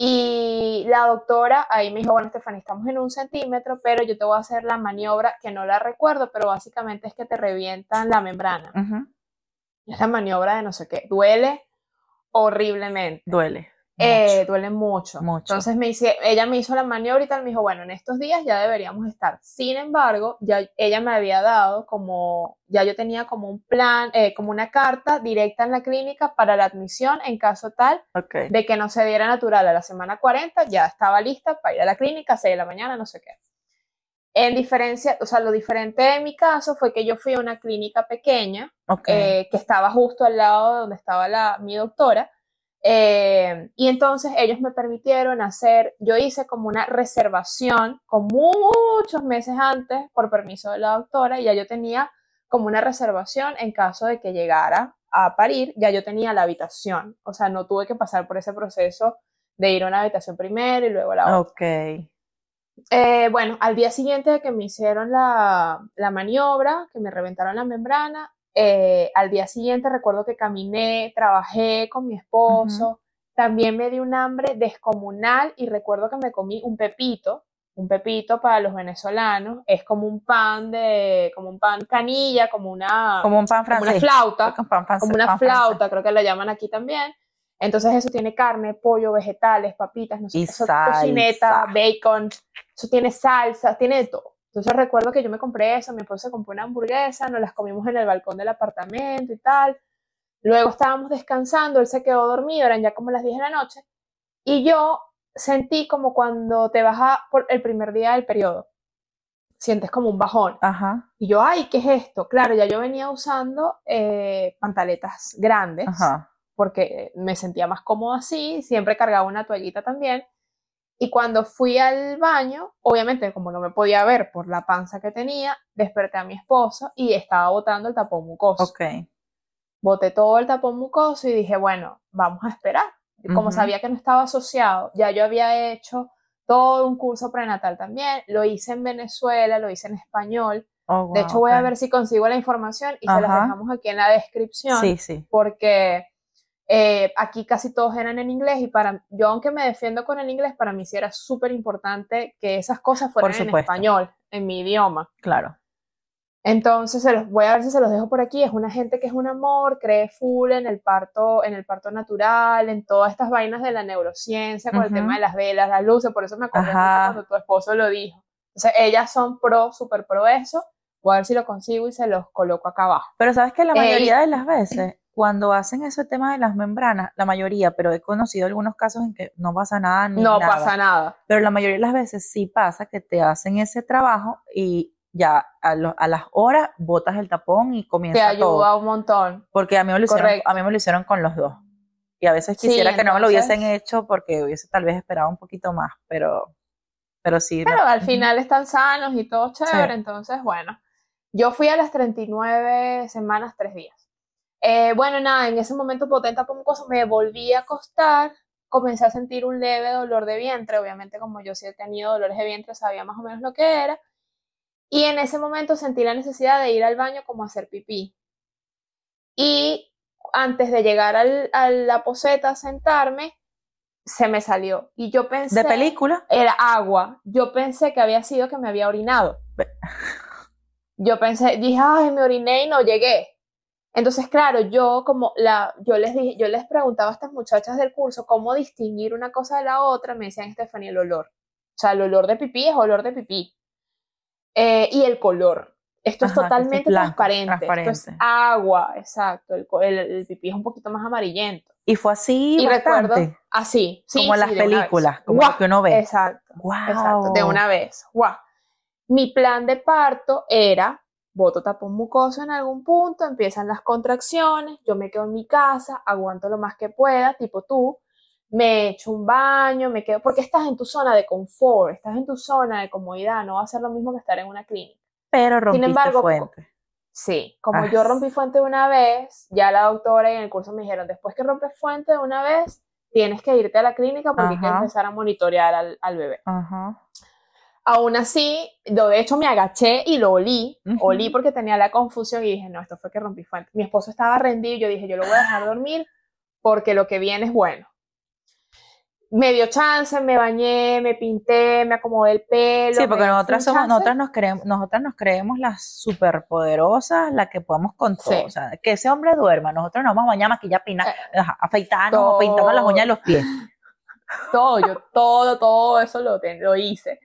Speaker 2: Y la doctora ahí me dijo, bueno, Estefania, estamos en un centímetro, pero yo te voy a hacer la maniobra, que no la recuerdo, pero básicamente es que te revientan la membrana. Es la maniobra de no sé qué. Duele horriblemente.
Speaker 1: Duele.
Speaker 2: Eh, duele mucho. Entonces me dice, ella me hizo la maniobra y tal, me dijo, bueno, en estos días ya deberíamos estar. Sin embargo, ya ella me había dado como, ya yo tenía como un plan, eh, como una carta directa en la clínica para la admisión en caso tal de que no se diera natural a la semana 40, ya estaba lista para ir a la clínica a 6 de la mañana, no sé qué. En diferencia, o sea, lo diferente de mi caso fue que yo fui a una clínica pequeña eh, que estaba justo al lado de donde estaba la, mi doctora eh, y entonces ellos me permitieron hacer, yo hice como una reservación con muchos meses antes por permiso de la doctora y ya yo tenía como una reservación en caso de que llegara a parir, ya yo tenía la habitación, o sea, no tuve que pasar por ese proceso de ir a una habitación primero y luego la
Speaker 1: otra. Ok.
Speaker 2: Eh, bueno, al día siguiente de que me hicieron la, la maniobra, que me reventaron la membrana, eh, al día siguiente recuerdo que caminé, trabajé con mi esposo, también me di un hambre descomunal y recuerdo que me comí un pepito, un pepito para los venezolanos. Es como un pan de, como un pan canilla, como una,
Speaker 1: como un pan francés,
Speaker 2: como una flauta, como una flauta, creo que la llaman aquí también. Entonces eso tiene carne, pollo, vegetales, papitas, no sé, eso, cocineta, bacon, eso tiene salsa, tiene de todo. Entonces recuerdo que yo me compré eso, mi esposo se compró una hamburguesa, nos las comimos en el balcón del apartamento y tal. Luego estábamos descansando, él se quedó dormido, eran ya como las 10 de la noche, y yo sentí como cuando te baja por el primer día del periodo, sientes como un bajón.
Speaker 1: Ajá.
Speaker 2: Y yo, ay, ¿qué es esto? Claro, ya yo venía usando eh, pantaletas grandes, porque me sentía más cómodo así, siempre cargaba una toallita también. Y cuando fui al baño, obviamente como no me podía ver por la panza que tenía, desperté a mi esposo y estaba botando el tapón mucoso.
Speaker 1: Ok.
Speaker 2: Boté todo el tapón mucoso y dije, bueno, vamos a esperar. Como sabía que no estaba asociado, ya yo había hecho todo un curso prenatal también, lo hice en Venezuela, lo hice en español. Oh, de hecho, voy a ver si consigo la información y se las dejamos aquí en la descripción.
Speaker 1: Sí, sí.
Speaker 2: Porque eh, aquí casi todos eran en inglés y para yo, aunque me defiendo con el inglés, para mí sí era súper importante que esas cosas fueran en español, en mi idioma.
Speaker 1: Claro.
Speaker 2: Entonces, se los, voy a ver si se los dejo por aquí. Es una gente que es un amor, cree full en el parto, en el parto natural, en todas estas vainas de la neurociencia, con el tema de las velas, las luces. Por eso me acordé cuando tu esposo lo dijo. Entonces, ellas son pro, súper pro eso. Voy a ver si lo consigo y se los coloco acá abajo.
Speaker 1: Pero sabes que la mayoría de las veces, cuando hacen ese tema de las membranas, la mayoría, pero he conocido algunos casos en que no pasa nada ni
Speaker 2: No pasa nada.
Speaker 1: Pero la mayoría de las veces sí pasa que te hacen ese trabajo y ya a, las horas botas el tapón y comienza
Speaker 2: Te ayuda un montón.
Speaker 1: Porque a mí, me lo hicieron, a mí me lo hicieron con los dos. Y a veces quisiera que no me lo hubiesen hecho porque hubiese tal vez esperado un poquito más, pero, pero sí.
Speaker 2: Pero al final están sanos y todo chévere, entonces bueno. Yo fui a las 39 semanas, tres días. Eh, bueno, nada, en ese momento potente como cosa, me volví a acostar, comencé a sentir un leve dolor de vientre, obviamente como yo sí he tenido dolores de vientre, sabía más o menos lo que era, y en ese momento sentí la necesidad de ir al baño como a hacer pipí. Y antes de llegar al, a la poseta a sentarme, se me salió. Y yo pensé...
Speaker 1: ¿De película?
Speaker 2: Era agua. Yo pensé que había sido que me había orinado. Yo pensé, dije, ay, me oriné y no llegué. Entonces, claro, yo como la, yo les dije, yo les preguntaba a estas muchachas del curso cómo distinguir una cosa de la otra, me decían, Stephanie, el olor. O sea, el olor de pipí es olor de pipí. Eh, y el color. Esto es totalmente transparente. Esto es agua, exacto. El, pipí es un poquito más amarillento.
Speaker 1: Y fue así.
Speaker 2: Y recuerdo así,
Speaker 1: sí, como en las películas, como lo que uno ve.
Speaker 2: Exacto, exacto, de una vez. Wow. Mi plan de parto era boto tapón mucoso en algún punto, empiezan las contracciones, yo me quedo en mi casa, aguanto lo más que pueda, tipo tú, me echo un baño, me quedo, porque estás en tu zona de confort, estás en tu zona de comodidad, no va a ser lo mismo que estar en una clínica.
Speaker 1: Pero rompiste fuente.
Speaker 2: Sí, como yo rompí fuente una vez, ya la doctora en el curso me dijeron, después que rompes fuente de una vez, tienes que irte a la clínica porque hay que empezar a monitorear al, al bebé. Aún así, de hecho me agaché y lo olí, olí porque tenía la confusión y dije, no, esto fue que rompí fuente. Mi esposo estaba rendido y yo dije, yo lo voy a dejar dormir porque lo que viene es bueno me dio chance, me bañé, me pinté, me acomodé el pelo.
Speaker 1: Sí, porque nosotras somos, nosotras nos creemos, nosotras nos creemos las superpoderosas, las que podemos con todo. O sea, que ese hombre duerma, nosotros nos vamos a bañar, maquillar, pinar, eh, afeitarnos, pintamos las uñas de los pies.
Speaker 2: Todo, yo todo, todo eso lo, lo hice.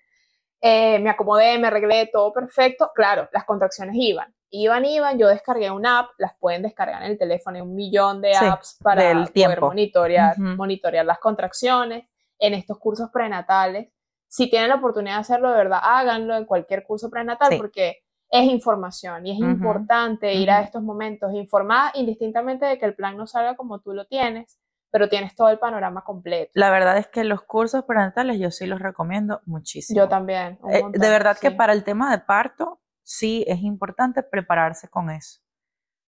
Speaker 2: Eh, me acomodé, me arreglé, todo perfecto. Claro, las contracciones iban. Iban, iban, yo descargué una app, las pueden descargar en el teléfono, hay un millón de apps para poder monitorear, monitorear las contracciones en estos cursos prenatales. Si tienen la oportunidad de hacerlo, de verdad, háganlo en cualquier curso prenatal porque es información y es importante ir a estos momentos informada indistintamente de que el plan no salga como tú lo tienes, pero tienes todo el panorama completo.
Speaker 1: La verdad es que los cursos prenatales yo sí los recomiendo muchísimo.
Speaker 2: Yo también.
Speaker 1: Eh, de verdad que para el tema de parto, sí es importante prepararse con eso.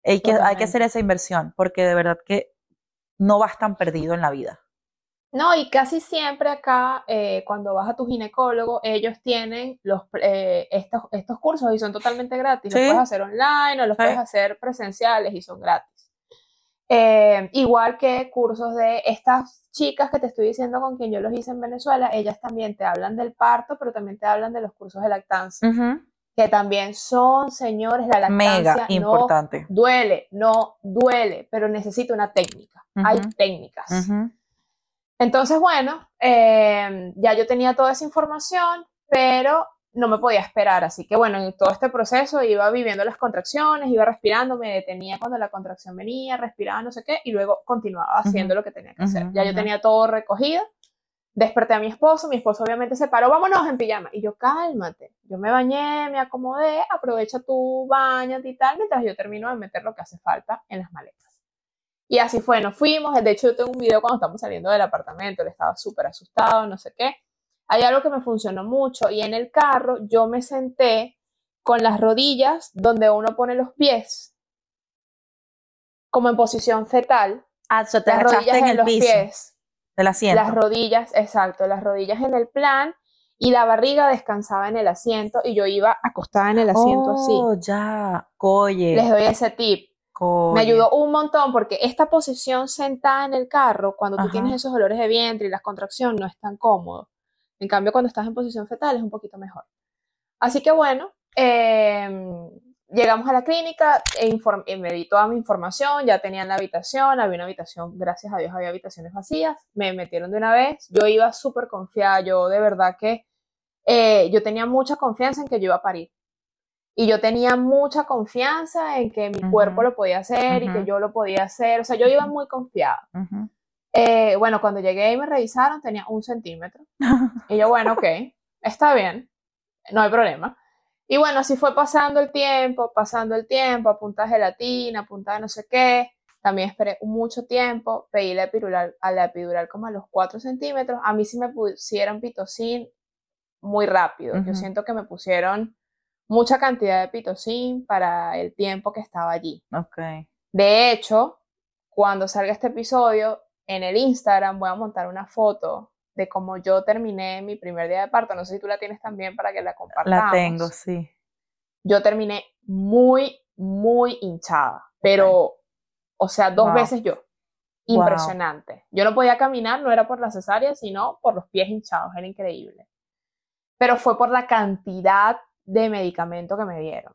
Speaker 1: Hay que, hay que hacer esa inversión, porque de verdad que no vas tan perdido en la vida.
Speaker 2: No, y casi siempre acá, eh, cuando vas a tu ginecólogo, ellos tienen los, eh, estos, estos cursos y son totalmente gratis. Los puedes hacer online o los puedes hacer presenciales y son gratis. Eh, igual que cursos de estas chicas que te estoy diciendo con quien yo los hice en Venezuela, ellas también te hablan del parto, pero también te hablan de los cursos de lactancia. que también son, señores, la lactancia
Speaker 1: Mega importante.
Speaker 2: duele, no duele, pero necesita una técnica. Hay técnicas. Entonces, bueno, eh, ya yo tenía toda esa información, pero no me podía esperar. Así que bueno, en todo este proceso iba viviendo las contracciones, iba respirando, me detenía cuando la contracción venía, respiraba, no sé qué, y luego continuaba haciendo lo que tenía que hacer. Ya yo tenía todo recogido. Desperté a mi esposo, mi esposo obviamente se paró, vámonos en pijama. Y yo, cálmate, yo me bañé, me acomodé, aprovecha tu baño y tal, mientras yo termino de meter lo que hace falta en las maletas. Y así fue, nos fuimos. De hecho, yo tengo un video cuando estamos saliendo del apartamento, él estaba súper asustado, no sé qué hay algo que me funcionó mucho y en el carro yo me senté con las rodillas donde uno pone los pies, como en posición fetal.
Speaker 1: Ah, te las rodillas en, el los piso pies. Del asiento.
Speaker 2: Las rodillas, exacto, las rodillas en el plan y la barriga descansaba en el asiento y yo iba acostada en el asiento así.
Speaker 1: Oh, ya, coye.
Speaker 2: Les doy ese tip. Me ayudó un montón porque esta posición sentada en el carro, cuando tú tienes esos dolores de vientre y las contracciones, no es tan cómodo. En cambio, cuando estás en posición fetal es un poquito mejor. Así que bueno, em, llegamos a la clínica, e me di toda mi información, ya tenían la habitación, había una habitación, gracias a Dios había habitaciones vacías, me metieron de una vez, yo iba súper confiada, yo de verdad que eh, yo tenía mucha confianza en que yo iba a parir. Y yo tenía mucha confianza en que mi cuerpo lo podía hacer y que yo lo podía hacer. O sea, yo iba muy confiada. Eh, bueno, cuando llegué y me revisaron tenía un centímetro. y yo, bueno, ok, está bien, no hay problema. Y bueno, así fue pasando el tiempo, pasando el tiempo, a punta de gelatina, a punta de no sé qué. También esperé mucho tiempo, pedí la epidural, a la epidural como a los 4 centímetros. A mí sí me pusieron pitocin muy rápido. Yo siento que me pusieron mucha cantidad de pitocin para el tiempo que estaba allí.
Speaker 1: Okay.
Speaker 2: De hecho, cuando salga este episodio, en el Instagram voy a montar una foto de cómo yo terminé mi primer día de parto. No sé si tú la tienes también para que la compartamos.
Speaker 1: La tengo, sí.
Speaker 2: Yo terminé muy, muy hinchada, pero, o sea, dos veces yo. Impresionante. Yo no podía caminar, no era por la cesárea, sino por los pies hinchados, era increíble. Pero fue por la cantidad de medicamento que me dieron.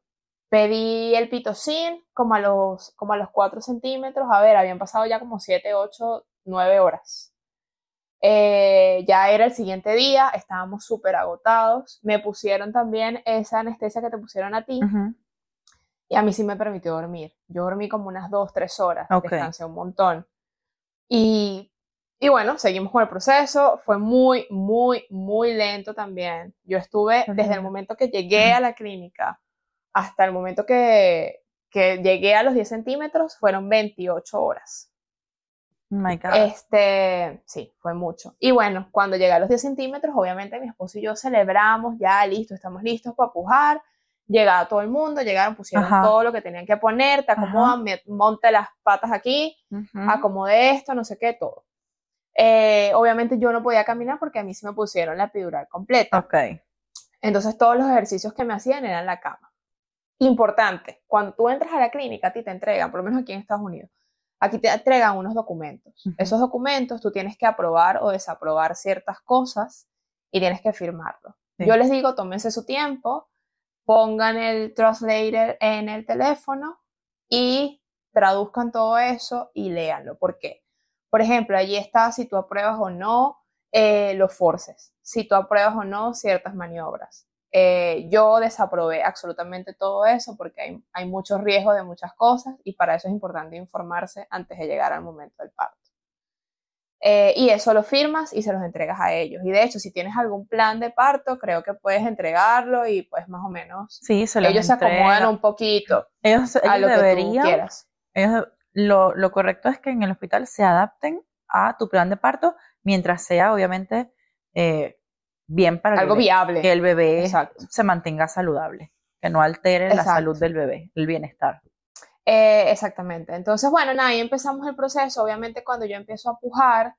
Speaker 2: Pedí el pitocin como a los, como a los 4 centímetros. A ver, habían pasado ya como 7, 8 nueve horas. Eh, ya era el siguiente día, estábamos súper agotados. Me pusieron también esa anestesia que te pusieron a ti. Y a mí sí me permitió dormir. Yo dormí como unas dos, tres horas. Descansé un montón. Y, y bueno, seguimos con el proceso. Fue muy, muy, muy lento también. Yo estuve desde el momento que llegué a la clínica hasta el momento que, que llegué a los 10 centímetros, fueron 28 horas. Este, sí, fue mucho. Y bueno, cuando llegué a los 10 centímetros, obviamente mi esposo y yo celebramos, ya listo, estamos listos para pujar. Llegaba todo el mundo, llegaron, pusieron todo lo que tenían que poner, te acomodan, monte las patas aquí, acomode esto, no sé qué, todo. Eh, obviamente yo no podía caminar porque a mí sí me pusieron la epidural completa.
Speaker 1: Ok.
Speaker 2: Entonces todos los ejercicios que me hacían eran la cama. Importante, cuando tú entras a la clínica, a ti te entregan, por lo menos aquí en Estados Unidos, Aquí te entregan unos documentos. Esos documentos tú tienes que aprobar o desaprobar ciertas cosas y tienes que firmarlo. Yo les digo, tómense su tiempo, pongan el translator en el teléfono y traduzcan todo eso y léanlo. ¿Por qué? Por ejemplo, allí está si tú apruebas o no eh, los forces, si tú apruebas o no ciertas maniobras. Eh, yo desaprobé absolutamente todo eso porque hay, hay muchos riesgos de muchas cosas y para eso es importante informarse antes de llegar al momento del parto. Eh, y eso lo firmas y se los entregas a ellos. Y de hecho, si tienes algún plan de parto, creo que puedes entregarlo y pues más o menos
Speaker 1: sí, se
Speaker 2: ellos se acomodan un poquito
Speaker 1: ellos, a lo deberían, que tú quieras. lo, lo correcto es que en el hospital se adapten a tu plan de parto mientras sea obviamente eh, bien para
Speaker 2: algo viable.
Speaker 1: Que el bebé se mantenga saludable, que no altere la salud del bebé, el bienestar.
Speaker 2: Eh, exactamente. Entonces, bueno, nada, ahí empezamos el proceso. Obviamente, cuando yo empiezo a pujar,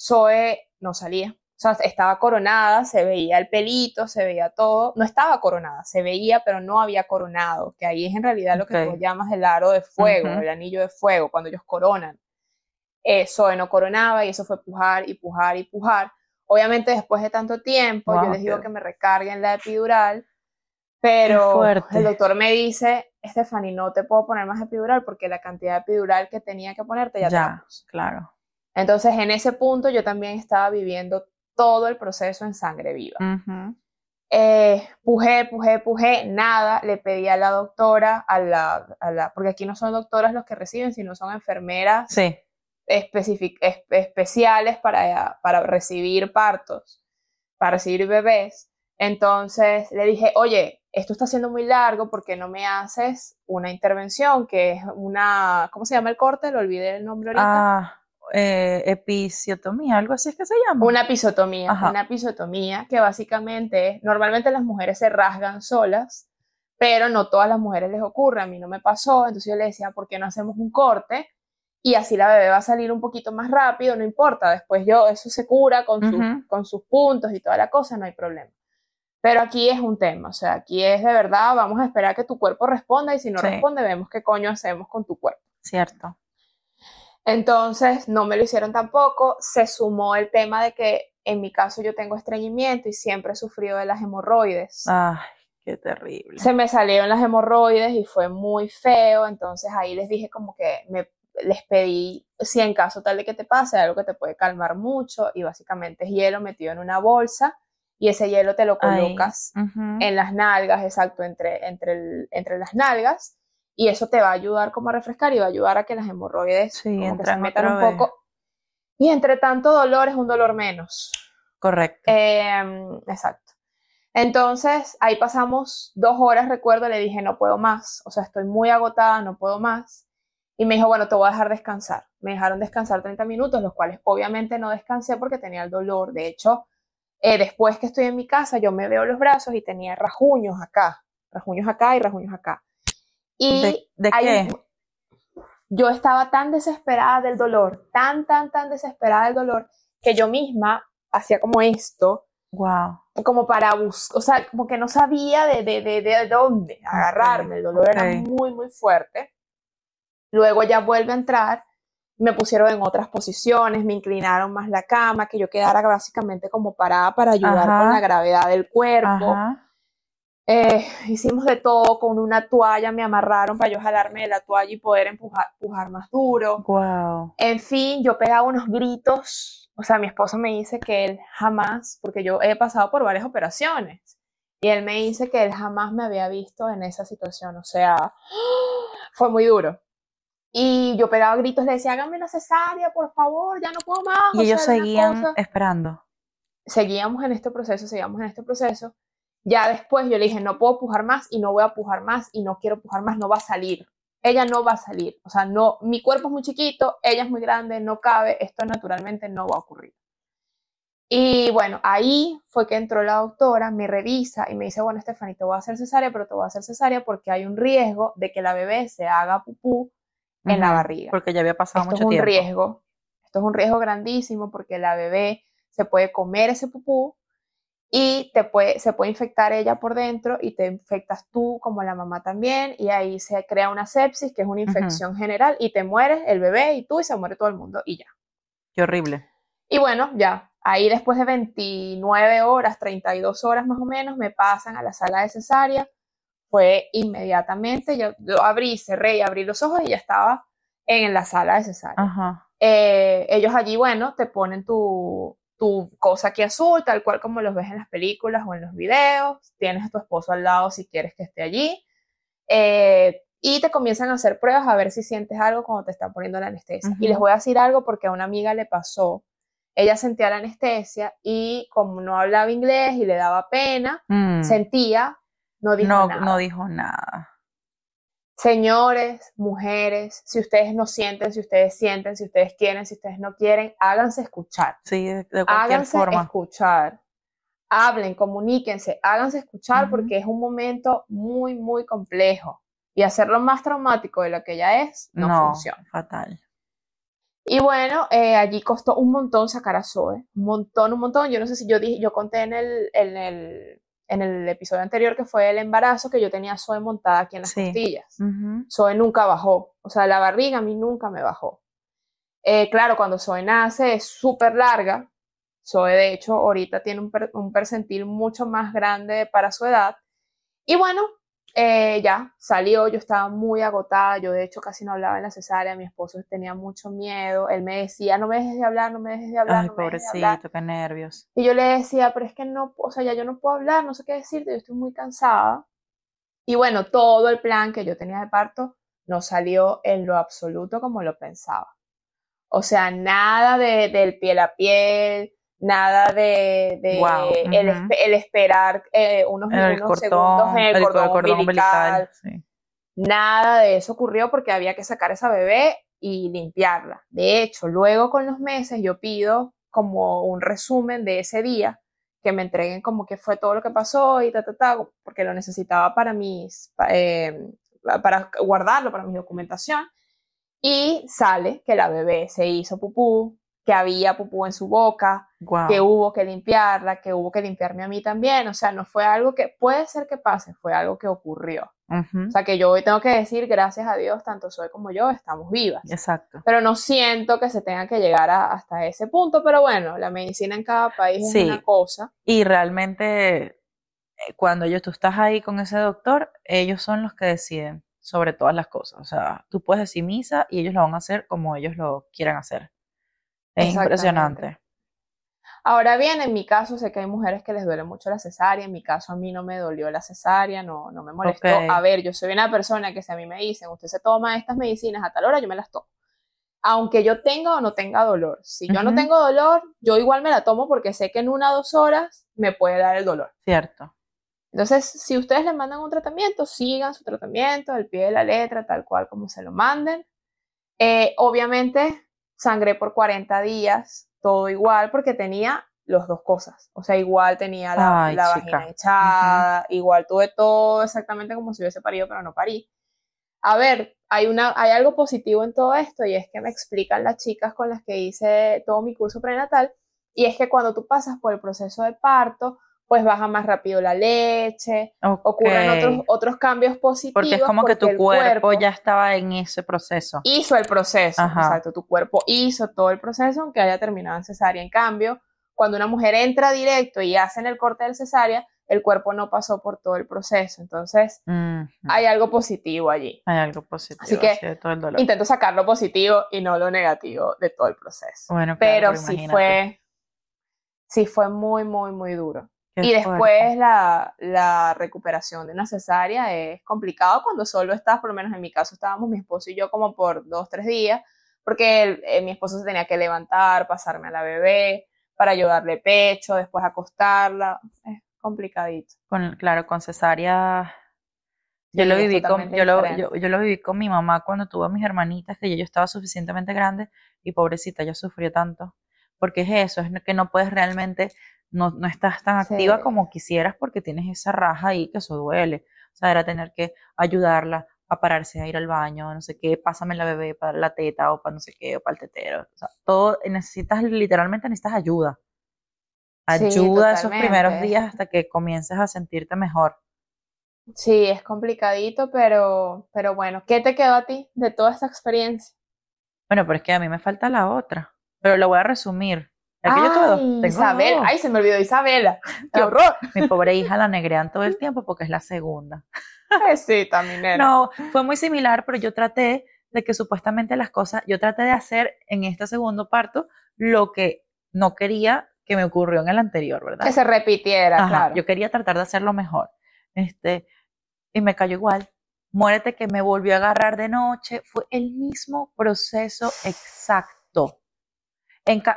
Speaker 2: Zoe no salía. O sea, estaba coronada, se veía el pelito, se veía todo. No estaba coronada, se veía, pero no había coronado, que ahí es en realidad lo que tú llamas el aro de fuego, el anillo de fuego, cuando ellos coronan. Eh, Zoe no coronaba y eso fue pujar y pujar y pujar. Obviamente después de tanto tiempo, yo les digo que me recarguen la epidural. Pero el doctor me dice, Stephanie, no te puedo poner más epidural porque la cantidad de epidural que tenía que ponerte ya, ya
Speaker 1: claro.
Speaker 2: Entonces, en ese punto yo también estaba viviendo todo el proceso en sangre viva. Eh, pujé, pujé, pujé, nada, le pedí a la doctora, a la, a la, porque aquí no son doctoras los que reciben, sino son enfermeras
Speaker 1: sí.
Speaker 2: Especiales para, para recibir partos, para recibir bebés. Entonces le dije, oye, esto está siendo muy largo, porque no me haces una intervención que es una, ¿cómo se llama el corte? Lo olvidé el nombre ahorita.
Speaker 1: Ah, eh, episiotomía, algo así es que se llama.
Speaker 2: Una episiotomía, una episiotomía que básicamente, normalmente las mujeres se rasgan solas, pero no todas las mujeres les ocurre, a mí no me pasó, entonces yo le decía, ¿por qué no hacemos un corte? Y así la bebé va a salir un poquito más rápido, no importa, después yo, eso se cura con, con sus puntos y toda la cosa, no hay problema. Pero aquí es un tema, o sea, aquí es de verdad, vamos a esperar que tu cuerpo responda y si no responde, vemos qué coño hacemos con tu cuerpo.
Speaker 1: Cierto.
Speaker 2: Entonces, no me lo hicieron tampoco. Se sumó el tema de que en mi caso yo tengo estreñimiento y siempre he sufrido de las hemorroides.
Speaker 1: Ay, qué terrible.
Speaker 2: Se me salieron las hemorroides y fue muy feo. Entonces ahí les dije como que me, les pedí si en caso tal de que te pase algo que te puede calmar mucho y básicamente es hielo metido en una bolsa y ese hielo te lo colocas en las nalgas, exacto, entre, entre, entre las nalgas, y eso te va a ayudar como a refrescar y va a ayudar a que las hemorroides
Speaker 1: se metan un poco.
Speaker 2: Y entre tanto dolor es un dolor menos.
Speaker 1: Correcto.
Speaker 2: Em, exacto. Entonces, ahí pasamos dos horas, recuerdo, le dije, no puedo más, o sea, estoy muy agotada, no puedo más. Y me dijo, bueno, te voy a dejar descansar. Me dejaron descansar 30 minutos, los cuales obviamente no descansé porque tenía el dolor. De hecho, eh, después que estoy en mi casa, yo me veo los brazos y tenía rajuños acá, rajuños acá y rajuños acá.
Speaker 1: Y ¿De, qué?
Speaker 2: Yo estaba tan desesperada del dolor, tan, tan, tan desesperada del dolor, que yo misma hacía como esto.
Speaker 1: Wow.
Speaker 2: Como para buscar, o sea, como que no sabía de, de, de, de dónde agarrarme. El dolor era muy, muy fuerte. Luego ya vuelve a entrar me pusieron en otras posiciones, me inclinaron más la cama, que yo quedara básicamente como parada para ayudar con la gravedad del cuerpo. Eh, hicimos de todo, con una toalla me amarraron para yo jalarme de la toalla y poder empujar, empujar más duro.
Speaker 1: Wow.
Speaker 2: En fin, yo pegaba unos gritos, o sea, mi esposo me dice que él jamás, porque yo he pasado por varias operaciones, y él me dice que él jamás me había visto en esa situación, o sea, fue muy duro. Y yo pegaba gritos, le decía, hágame una cesárea, por favor, ya no puedo más.
Speaker 1: Y ellos seguían esperando.
Speaker 2: Seguíamos en este proceso, seguíamos en este proceso. Ya después yo le dije, no puedo pujar más y no voy a pujar más y no quiero pujar más, no va a salir. Ella no va a salir. O sea, no, mi cuerpo es muy chiquito, ella es muy grande, no cabe, esto naturalmente no va a ocurrir. Y bueno, ahí fue que entró la doctora, me revisa y me dice, bueno, Stephanie, te voy a hacer cesárea, pero te voy a hacer cesárea porque hay un riesgo de que la bebé se haga pupú en la barriga.
Speaker 1: Porque ya había pasado
Speaker 2: esto
Speaker 1: mucho
Speaker 2: es
Speaker 1: un
Speaker 2: riesgo. Esto es un riesgo grandísimo porque la bebé se puede comer ese pupú y te puede, se puede infectar ella por dentro y te infectas tú como la mamá también y ahí se crea una sepsis que es una infección general y te mueres el bebé y tú y se muere todo el mundo y ya.
Speaker 1: Qué horrible.
Speaker 2: Y bueno, ya, ahí después de 29 horas, 32 horas más o menos, me pasan a la sala de cesárea fue inmediatamente, yo, abrí, cerré y abrí los ojos y ya estaba en la sala de cesárea. Eh, ellos allí, bueno, te ponen tu, tu cosa aquí azul, tal cual como los ves en las películas o en los videos, tienes a tu esposo al lado si quieres que esté allí, eh, y te comienzan a hacer pruebas a ver si sientes algo cuando te están poniendo la anestesia. Y les voy a decir algo porque a una amiga le pasó, ella sentía la anestesia y como no hablaba inglés y le daba pena, mm. sentía no dijo nada.
Speaker 1: No dijo nada.
Speaker 2: Señores, mujeres, si ustedes no sienten, si ustedes sienten, si ustedes quieren, si ustedes no quieren, háganse escuchar.
Speaker 1: Sí, de, cualquier háganse
Speaker 2: escuchar. Hablen, comuníquense, háganse escuchar porque es un momento muy, muy complejo. Y hacerlo más traumático de lo que ya es, no, no funciona.
Speaker 1: Fatal.
Speaker 2: Y bueno, eh, allí costó un montón sacar a Zoe. Un montón, un montón. Yo no sé si yo dije, yo conté en el, en el en el episodio anterior que fue el embarazo, que yo tenía Zoe montada aquí en las costillas. Zoe nunca bajó, o sea, la barriga a mí nunca me bajó. Eh, claro, cuando Zoe nace es súper larga. Zoe, de hecho, ahorita tiene un, percentil mucho más grande para su edad. Y bueno, eh, ya salió, yo estaba muy agotada, yo de hecho casi no hablaba en la cesárea, mi esposo tenía mucho miedo, él me decía, no me dejes de hablar, no me dejes de hablar.
Speaker 1: Ay,
Speaker 2: no
Speaker 1: pobrecito, qué nervios.
Speaker 2: Y yo le decía, pero es que no, o sea, ya yo no puedo hablar, no sé qué decirte, yo estoy muy cansada. Y bueno, todo el plan que yo tenía de parto no salió en lo absoluto como lo pensaba. O sea, nada de, del piel a piel, nada de, el, esperar eh, unos, segundos en el, cordón, umbilical. Nada de eso ocurrió porque había que sacar esa bebé y limpiarla. De hecho, luego con los meses yo pido como un resumen de ese día, que me entreguen como que fue todo lo que pasó y ta, ta, ta, porque lo necesitaba para mis, eh, para guardarlo, para mi documentación. Y sale que la bebé se hizo pupú, que había pupú en su boca, que hubo que limpiarla, que hubo que limpiarme a mí también. O sea, no fue algo que puede ser que pase, fue algo que ocurrió. O sea, que yo hoy tengo que decir, gracias a Dios, tanto soy como yo estamos vivas.
Speaker 1: Exacto.
Speaker 2: Pero no siento que se tenga que llegar hasta ese punto, pero bueno, la medicina en cada país es una cosa.
Speaker 1: Y realmente, eh, cuando yo, tú estás ahí con ese doctor, ellos son los que deciden sobre todas las cosas. O sea, tú puedes decir misa y ellos lo van a hacer como ellos lo quieran hacer. Es impresionante.
Speaker 2: Ahora bien, en mi caso sé que hay mujeres que les duele mucho la cesárea, en mi caso a mí no me dolió la cesárea, no, no me molestó. A ver, yo soy una persona que si a mí me dicen, usted se toma estas medicinas a tal hora, yo me las tomo. Aunque yo tenga o no tenga dolor. Si yo no tengo dolor, yo igual me la tomo porque sé que en una o dos horas me puede dar el dolor.
Speaker 1: Cierto.
Speaker 2: Entonces, si ustedes les mandan un tratamiento, sigan su tratamiento, al pie de la letra, tal cual como se lo manden. Eh, obviamente, sangré por 40 días, todo igual, porque tenía las dos cosas. O sea, igual tenía la, vagina echada, igual tuve todo exactamente como si hubiese parido, pero no parí. A ver, hay, una, hay algo positivo en todo esto y es que me explican las chicas con las que hice todo mi curso prenatal y es que cuando tú pasas por el proceso de parto, pues baja más rápido la leche, ocurren otros, otros cambios positivos.
Speaker 1: Porque es como que tu cuerpo, ya estaba en ese proceso.
Speaker 2: Hizo el proceso, exacto, tu cuerpo hizo todo el proceso aunque haya terminado en cesárea. En cambio, cuando una mujer entra directo y hacen el corte del cesárea, el cuerpo no pasó por todo el proceso. Entonces, hay algo positivo allí.
Speaker 1: Hay algo positivo.
Speaker 2: Así que intento sacar lo positivo y no lo negativo de todo el proceso. Bueno, Pero sí fue, sí fue muy, muy, muy duro y después la, la, recuperación de una cesárea es complicado cuando solo estás, por lo menos en mi caso estábamos mi esposo y yo como por dos, tres días, porque eh, mi esposo se tenía que levantar, pasarme a la bebé para ayudarle pecho, después acostarla, es complicadito.
Speaker 1: Con, claro, con cesárea yo lo, viví con, yo, lo, yo, yo, lo viví con mi mamá cuando tuvo a mis hermanitas, que yo estaba suficientemente grande y pobrecita, ella sufrió tanto. Porque es eso, es que no puedes realmente no, no estás tan activa como quisieras porque tienes esa raja ahí que eso duele. O sea, era tener que ayudarla a pararse a ir al baño, no sé qué, pásame la bebé para la teta o para no sé qué, o para el tetero. O sea, todo, necesitas, literalmente necesitas ayuda. Ayuda esos primeros días hasta que comiences a sentirte mejor.
Speaker 2: Sí, es complicadito, pero, pero bueno, ¿qué te quedó a ti de toda esta experiencia?
Speaker 1: Bueno, pero es que a mí me falta la otra, pero lo voy a resumir.
Speaker 2: Ay, Isabel, ay, se me olvidó Isabela. ¡Qué horror!
Speaker 1: Mi pobre hija la negrean todo el tiempo porque es la segunda.
Speaker 2: sí, también
Speaker 1: No, fue muy similar, pero yo traté de que supuestamente las cosas, yo traté de hacer en este segundo parto lo que no quería que me ocurrió en el anterior, ¿verdad?
Speaker 2: Que se repitiera, claro.
Speaker 1: Yo quería tratar de hacerlo mejor. Este, y me cayó igual. Muérete que me volvió a agarrar de noche. Fue el mismo proceso exacto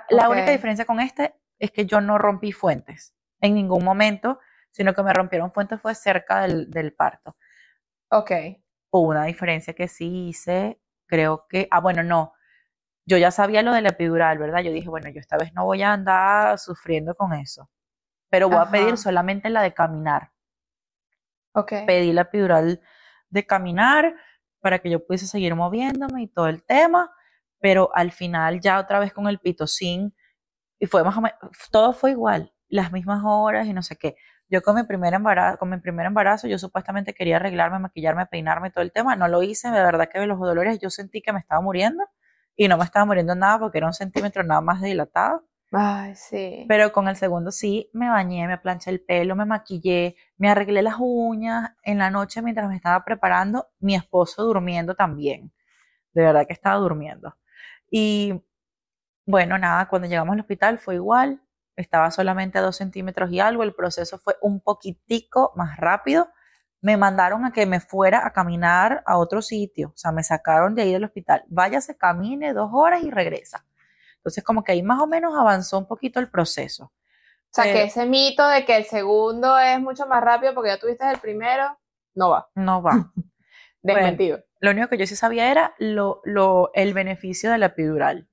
Speaker 1: la única diferencia con este es que yo no rompí fuentes en ningún momento, sino que me rompieron fuentes fue cerca del, del parto.
Speaker 2: Ok.
Speaker 1: Hubo una diferencia que sí hice, creo que, ah, bueno, no, yo ya sabía lo de la epidural, ¿verdad? Yo dije, bueno, yo esta vez no voy a andar sufriendo con eso, pero voy a pedir solamente la de caminar.
Speaker 2: Ok.
Speaker 1: Pedí la epidural de caminar para que yo pudiese seguir moviéndome y todo el tema pero al final ya otra vez con el pitocin, y fue más o menos, todo fue igual, las mismas horas y no sé qué. Yo con mi primer embarazo, con mi primer embarazo, yo supuestamente quería arreglarme, maquillarme, peinarme, todo el tema, no lo hice, de verdad que los dolores yo sentí que me estaba muriendo y no me estaba muriendo nada porque era un centímetro nada más dilatado.
Speaker 2: Ay, sí.
Speaker 1: Pero con el segundo sí, me bañé, me planché el pelo, me maquillé, me arreglé las uñas. En la noche, mientras me estaba preparando, mi esposo durmiendo también. De verdad que estaba durmiendo. Y bueno, nada, cuando llegamos al hospital fue igual. Estaba solamente a dos centímetros y algo. El proceso fue un poquitico más rápido. Me mandaron a que me fuera a caminar a otro sitio. O sea, me sacaron de ahí del hospital. Váyase, camine dos horas y regresa entonces, como que ahí más o menos avanzó un poquito el proceso.
Speaker 2: O sea, que ese mito de que el segundo es mucho más rápido porque ya tuviste el primero, no va.
Speaker 1: No va.
Speaker 2: Desmentido.
Speaker 1: lo único que yo sí sabía era lo, lo, el beneficio de la epidural.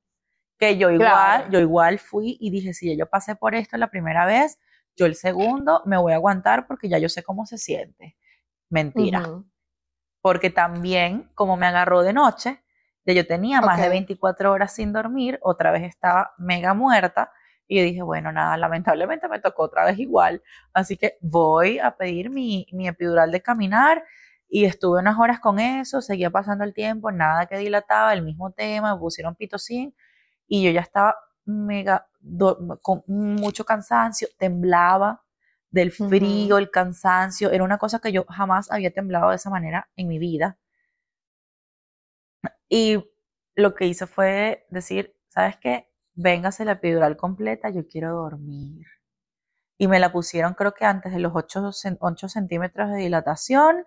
Speaker 1: Que yo igual, yo igual fui y dije, si yo pasé por esto la primera vez, yo el segundo me voy a aguantar porque ya yo sé cómo se siente. Mentira. Porque también, como me agarró de noche, yo tenía más de 24 horas sin dormir, otra vez estaba mega muerta y yo dije, bueno, nada, lamentablemente me tocó otra vez igual, así que voy a pedir mi, mi epidural de caminar y estuve unas horas con eso, seguía pasando el tiempo, nada que dilataba, el mismo tema, me pusieron pitocin y yo ya estaba mega, con mucho cansancio, temblaba del frío, el cansancio, era una cosa que yo jamás había temblado de esa manera en mi vida. Y lo que hice fue decir, ¿sabes qué? Véngase la epidural completa, yo quiero dormir. Y me la pusieron creo que antes de los 8, centímetros de dilatación.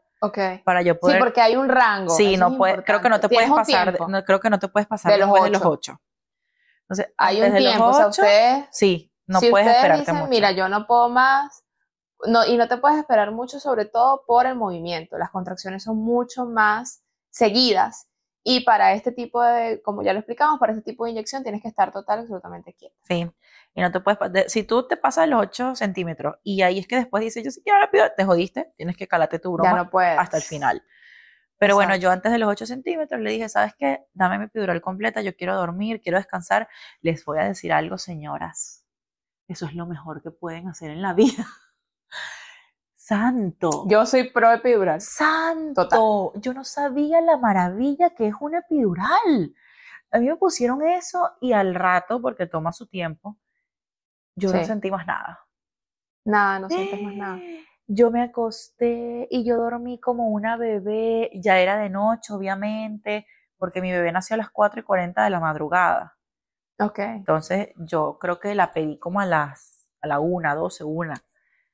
Speaker 1: Para yo poder...
Speaker 2: Sí, porque hay un rango.
Speaker 1: Sí, no puede, creo que no te puedes pasar, no, creo que no te puedes pasar
Speaker 2: de los, 8. de
Speaker 1: los 8.
Speaker 2: Entonces, hay un tiempo, o sea, ustedes,
Speaker 1: sí, no puedes esperarte
Speaker 2: dicen, Mira, yo no puedo más, no, y no te puedes esperar mucho, sobre todo por el movimiento. Las contracciones son mucho más seguidas y para este tipo de, como ya lo explicamos, para este tipo de inyección tienes que estar total, absolutamente quieta.
Speaker 1: Sí, y no te puedes, si tú te pasas los 8 centímetros y ahí es que después dices, yo sí quiero rápido, te jodiste, tienes que calarte tu broma
Speaker 2: no puedes.
Speaker 1: hasta el final. Pero bueno, yo antes de los 8 centímetros le dije, ¿sabes qué? Dame mi epidural completa, yo quiero dormir, quiero descansar. Les voy a decir algo, señoras. Eso es lo mejor que pueden hacer en la vida. Santo.
Speaker 2: Yo soy pro epidural.
Speaker 1: Santo. Yo no sabía la maravilla que es una epidural. A mí me pusieron eso y al rato, porque toma su tiempo, yo no sentí más nada.
Speaker 2: Nada, no sientes más nada.
Speaker 1: Yo me acosté y yo dormí como una bebé. Ya era de noche, obviamente, porque mi bebé nació a las 4 y 40 de la madrugada.
Speaker 2: Ok.
Speaker 1: Entonces, yo creo que la pedí como a las a la 1, 12, 1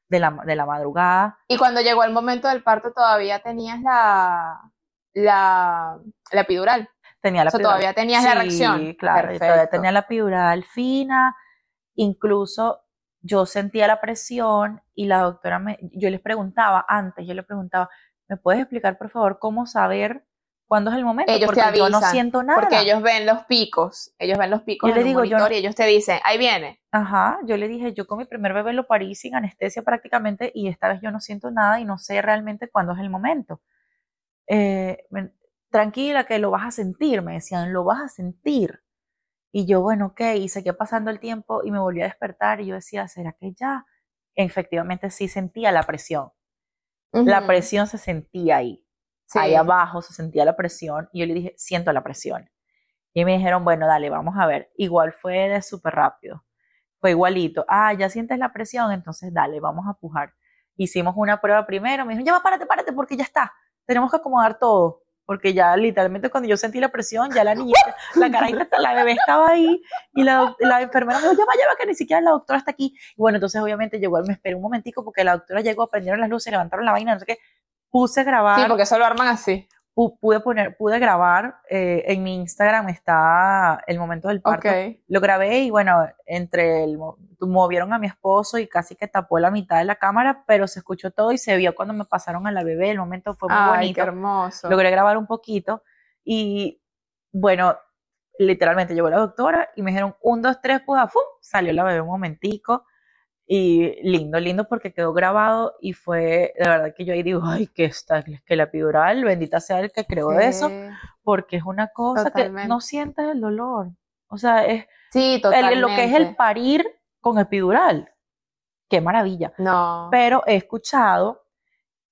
Speaker 1: de la, de la madrugada.
Speaker 2: Y cuando llegó el momento del parto todavía tenías la, la, la epidural.
Speaker 1: Tenía la o sea,
Speaker 2: todavía tenías la reacción.
Speaker 1: Sí, claro, todavía tenía la epidural fina, incluso yo sentía la presión y la doctora me, yo les preguntaba antes, yo le preguntaba, ¿me puedes explicar por favor cómo saber cuándo es el momento,
Speaker 2: ellos
Speaker 1: porque
Speaker 2: te avisan,
Speaker 1: yo no siento nada.
Speaker 2: Porque ellos ven los picos, ellos ven los picos
Speaker 1: yo le digo, yo
Speaker 2: y ellos te dicen, ahí viene.
Speaker 1: Ajá, yo le dije, yo con mi primer bebé lo parí sin anestesia prácticamente y esta vez yo no siento nada y no sé realmente cuándo es el momento. Eh, tranquila que lo vas a sentir, me decían, lo vas a sentir. Y yo, bueno, ok, y seguía pasando el tiempo y me volví a despertar y yo decía, ¿será que ya? Efectivamente sí sentía la presión. La presión se sentía ahí ahí abajo se sentía la presión y yo le dije, siento la presión. Y me dijeron, bueno, dale, vamos a ver. Igual fue de súper rápido. Fue igualito. Ah, ya sientes la presión, entonces dale, vamos a pujar. Hicimos una prueba primero, me dijeron, ya va, párate, párate, porque ya está. Tenemos que acomodar todo. Porque ya literalmente cuando yo sentí la presión, ya la niña, la carajita, la bebé estaba ahí y la, la enfermera me dijo, ya va, que ni siquiera la doctora está aquí. Y bueno, entonces obviamente llegó, me esperé un momentico porque la doctora llegó, prendieron las luces, levantaron la vaina, no sé qué, puse a grabar.
Speaker 2: Sí, porque eso lo arman así.
Speaker 1: Pude poner, pude grabar, eh, en mi Instagram está el momento del parto. Lo grabé y bueno, entre el, movieron a mi esposo y casi que tapó la mitad de la cámara, pero se escuchó todo y se vio cuando me pasaron a la bebé, el momento fue muy
Speaker 2: Ay,
Speaker 1: bonito.
Speaker 2: Qué hermoso.
Speaker 1: Logré grabar un poquito y bueno, literalmente llegó la doctora y me dijeron un, dos, tres, pues, ¡fum! salió la bebé un momentico. Y lindo, lindo porque quedó grabado y fue, de verdad que yo ahí digo, ay, que está, que la epidural, bendita sea el que creó eso, porque es una cosa que no sientes el dolor. O sea, es
Speaker 2: sí,
Speaker 1: lo que es el parir con epidural. Qué maravilla.
Speaker 2: No.
Speaker 1: Pero he escuchado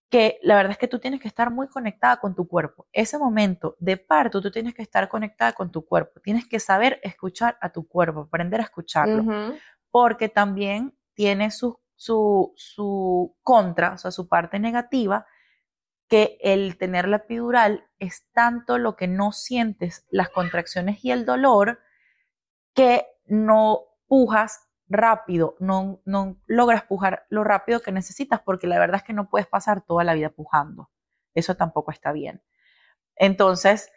Speaker 1: que la verdad es que tú tienes que estar muy conectada con tu cuerpo. Ese momento de parto, tú tienes que estar conectada con tu cuerpo. Tienes que saber escuchar a tu cuerpo, aprender a escucharlo. Porque también tiene su, su, su contra, o sea, su parte negativa, que el tener la epidural es tanto lo que no sientes las contracciones y el dolor que no pujas rápido, no, no logras pujar lo rápido que necesitas porque la verdad es que no puedes pasar toda la vida pujando. Eso tampoco está bien. Entonces,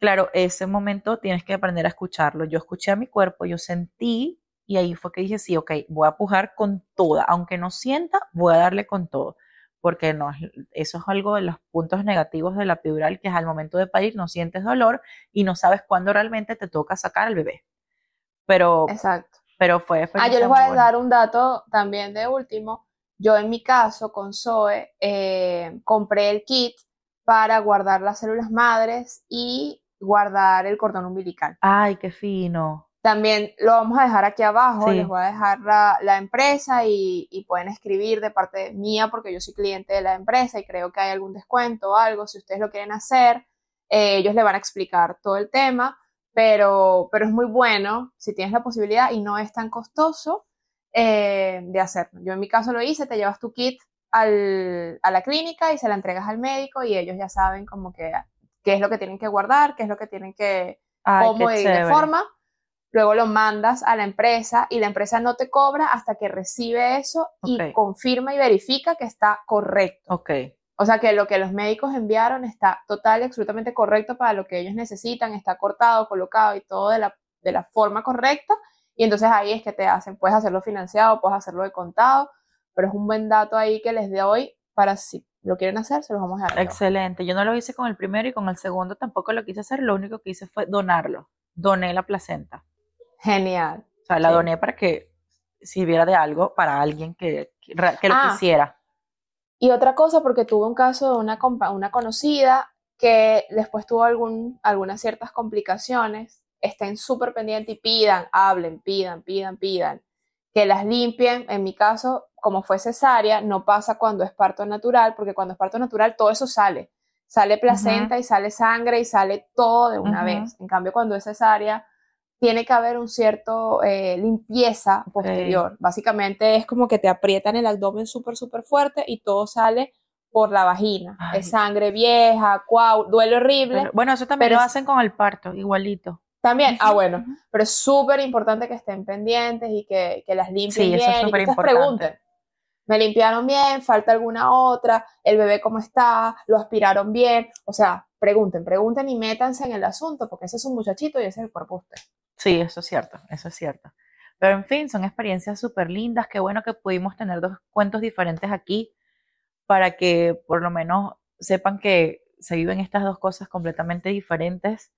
Speaker 1: claro, ese momento tienes que aprender a escucharlo. Yo escuché a mi cuerpo, yo sentí y ahí fue que dije, sí, ok, voy a pujar con toda, aunque no sienta, voy a darle con todo, porque no, eso es algo de los puntos negativos de la epidural, que es al momento de parir no sientes dolor y no sabes cuándo realmente te toca sacar al bebé. Pero,
Speaker 2: Exacto.
Speaker 1: pero fue...
Speaker 2: Ah, yo les voy a dar un dato también de último. Yo en mi caso con Zoe eh, compré el kit para guardar las células madres y guardar el cordón umbilical.
Speaker 1: Ay, qué fino.
Speaker 2: También lo vamos a dejar aquí abajo, les voy a dejar la, empresa y, pueden escribir de parte mía porque yo soy cliente de la empresa y creo que hay algún descuento o algo, si ustedes lo quieren hacer, eh, ellos le van a explicar todo el tema, pero, pero es muy bueno si tienes la posibilidad y no es tan costoso eh, de hacerlo. Yo en mi caso lo hice, te llevas tu kit al, a la clínica y se la entregas al médico y ellos ya saben como que qué es lo que tienen que guardar, qué es lo que tienen que, cómo y de forma luego lo mandas a la empresa y la empresa no te cobra hasta que recibe eso y confirma y verifica que está correcto.
Speaker 1: Ok.
Speaker 2: O sea que lo que los médicos enviaron está total y absolutamente correcto para lo que ellos necesitan, está cortado, colocado y todo de la, de la forma correcta. Y entonces ahí es que te hacen, puedes hacerlo financiado, puedes hacerlo de contado, pero es un buen dato ahí que les doy para si lo quieren hacer, se los vamos a dar.
Speaker 1: Excelente. Yo no lo hice con el primero y con el segundo tampoco lo quise hacer, lo único que hice fue donarlo. Doné la placenta.
Speaker 2: Genial.
Speaker 1: O sea, la doné para que sirviera de algo para alguien que, que, lo ah. quisiera.
Speaker 2: Y otra cosa, porque tuve un caso de una, una conocida que después tuvo algún, algunas ciertas complicaciones, estén súper pendientes y pidan, hablen, pidan, pidan, pidan, que las limpien. En mi caso, como fue cesárea, no pasa cuando es parto natural, porque cuando es parto natural todo eso sale. Sale placenta y sale sangre y sale todo de una vez. En cambio, cuando es cesárea, tiene que haber un cierto eh, limpieza posterior. Básicamente es como que te aprietan el abdomen súper, súper fuerte y todo sale por la vagina. Es sangre vieja, cuau, duele horrible.
Speaker 1: bueno, eso también lo hacen con el parto, igualito.
Speaker 2: También, ah, bueno, pero es súper importante que estén pendientes y que, las limpien bien eso es y que pregunten. ¿Me limpiaron bien? ¿Falta alguna otra? ¿El bebé cómo está? ¿Lo aspiraron bien? O sea, pregunten, pregunten y métanse en el asunto porque ese es un muchachito y ese es el cuerpo usted.
Speaker 1: Sí, eso es cierto, eso es cierto. Pero en fin, son experiencias súper lindas. Qué bueno que pudimos tener dos cuentos diferentes aquí para que por lo menos sepan que se viven estas dos cosas completamente diferentes.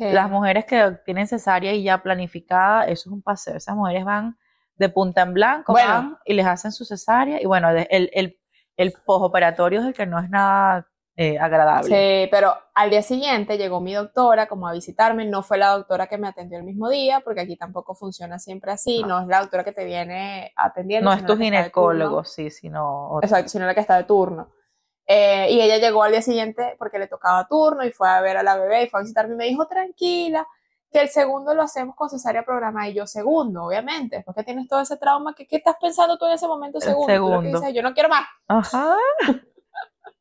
Speaker 1: Las mujeres que tienen cesárea y ya planificada, eso es un paseo. Esas mujeres van de punta en blanco van y les hacen su cesárea. Y bueno, el, el, el postoperatorio es el que no es nada eh, agradable.
Speaker 2: Sí, pero al día siguiente llegó mi doctora como a visitarme, no fue la doctora que me atendió el mismo día, porque aquí tampoco funciona siempre así, no, es la doctora que te viene atendiendo.
Speaker 1: No es tu ginecólogo, sí, sino...
Speaker 2: Exacto, sino la que está de turno. Eh, y ella llegó al día siguiente porque le tocaba turno y fue a ver a la bebé y fue a visitarme y me dijo, tranquila, que el segundo lo hacemos con cesárea programada y yo segundo, obviamente, porque tienes todo ese trauma, ¿qué, qué estás pensando tú en ese momento segundo? segundo. yo no quiero más.
Speaker 1: Ajá.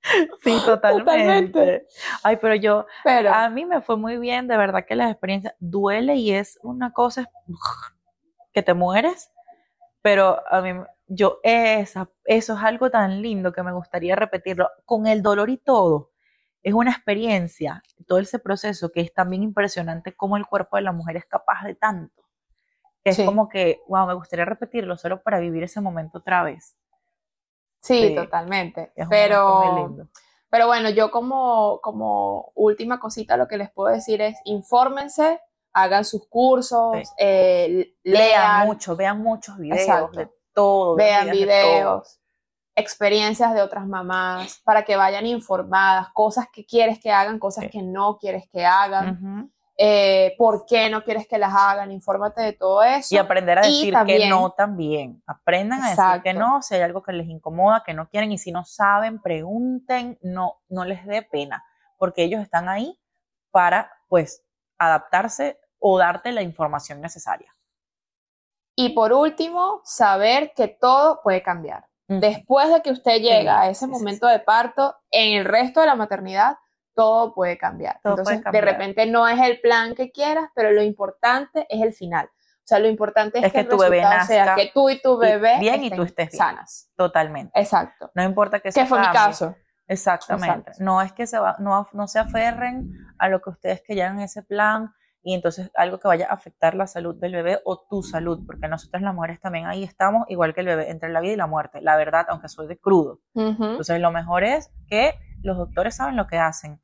Speaker 1: Sí, totalmente. Ay, pero yo, a mí me fue muy bien, de verdad que la experiencia duele y es una cosa que te mueres, pero a mí, yo, esa, eso es algo tan lindo que me gustaría repetirlo, con el dolor y todo. Es una experiencia, todo ese proceso que es también impresionante cómo el cuerpo de la mujer es capaz de tanto. Es como que, wow, me gustaría repetirlo solo para vivir ese momento otra vez.
Speaker 2: Sí, totalmente. Pero, pero bueno, yo como, como última cosita lo que les puedo decir es infórmense, hagan sus cursos, eh, lean,
Speaker 1: mucho, vean muchos videos de todo.
Speaker 2: Vean videos, experiencias de otras mamás, para que vayan informadas, cosas que quieres que hagan, cosas que no quieres que hagan. Eh, por qué no quieres que las hagan, infórmate de todo eso.
Speaker 1: Y aprender a decir que no también. Aprendan a decir que no, si hay algo que les incomoda, que no quieren, y si no saben, pregunten, no, no les dé pena, porque ellos están ahí para, pues, adaptarse o darte la información necesaria.
Speaker 2: Y por último, saber que todo puede cambiar. Después de que usted llega a ese momento de parto, en el resto de la maternidad, todo puede cambiar. Entonces, de repente no es el plan que quieras, pero lo importante es el final. O sea, lo importante es, que, tu bebé sea que tú y tu bebé
Speaker 1: bien y tú estés sanas. Totalmente.
Speaker 2: Exacto.
Speaker 1: No importa que
Speaker 2: sea. Que fue mi caso.
Speaker 1: Exactamente. No es que se va, no, no se aferren a lo que ustedes quieran en ese plan y entonces algo que vaya a afectar la salud del bebé o tu salud, porque nosotras las mujeres también ahí estamos igual que el bebé, entre la vida y la muerte, la verdad, aunque soy de crudo. Entonces lo mejor es que los doctores saben lo que hacen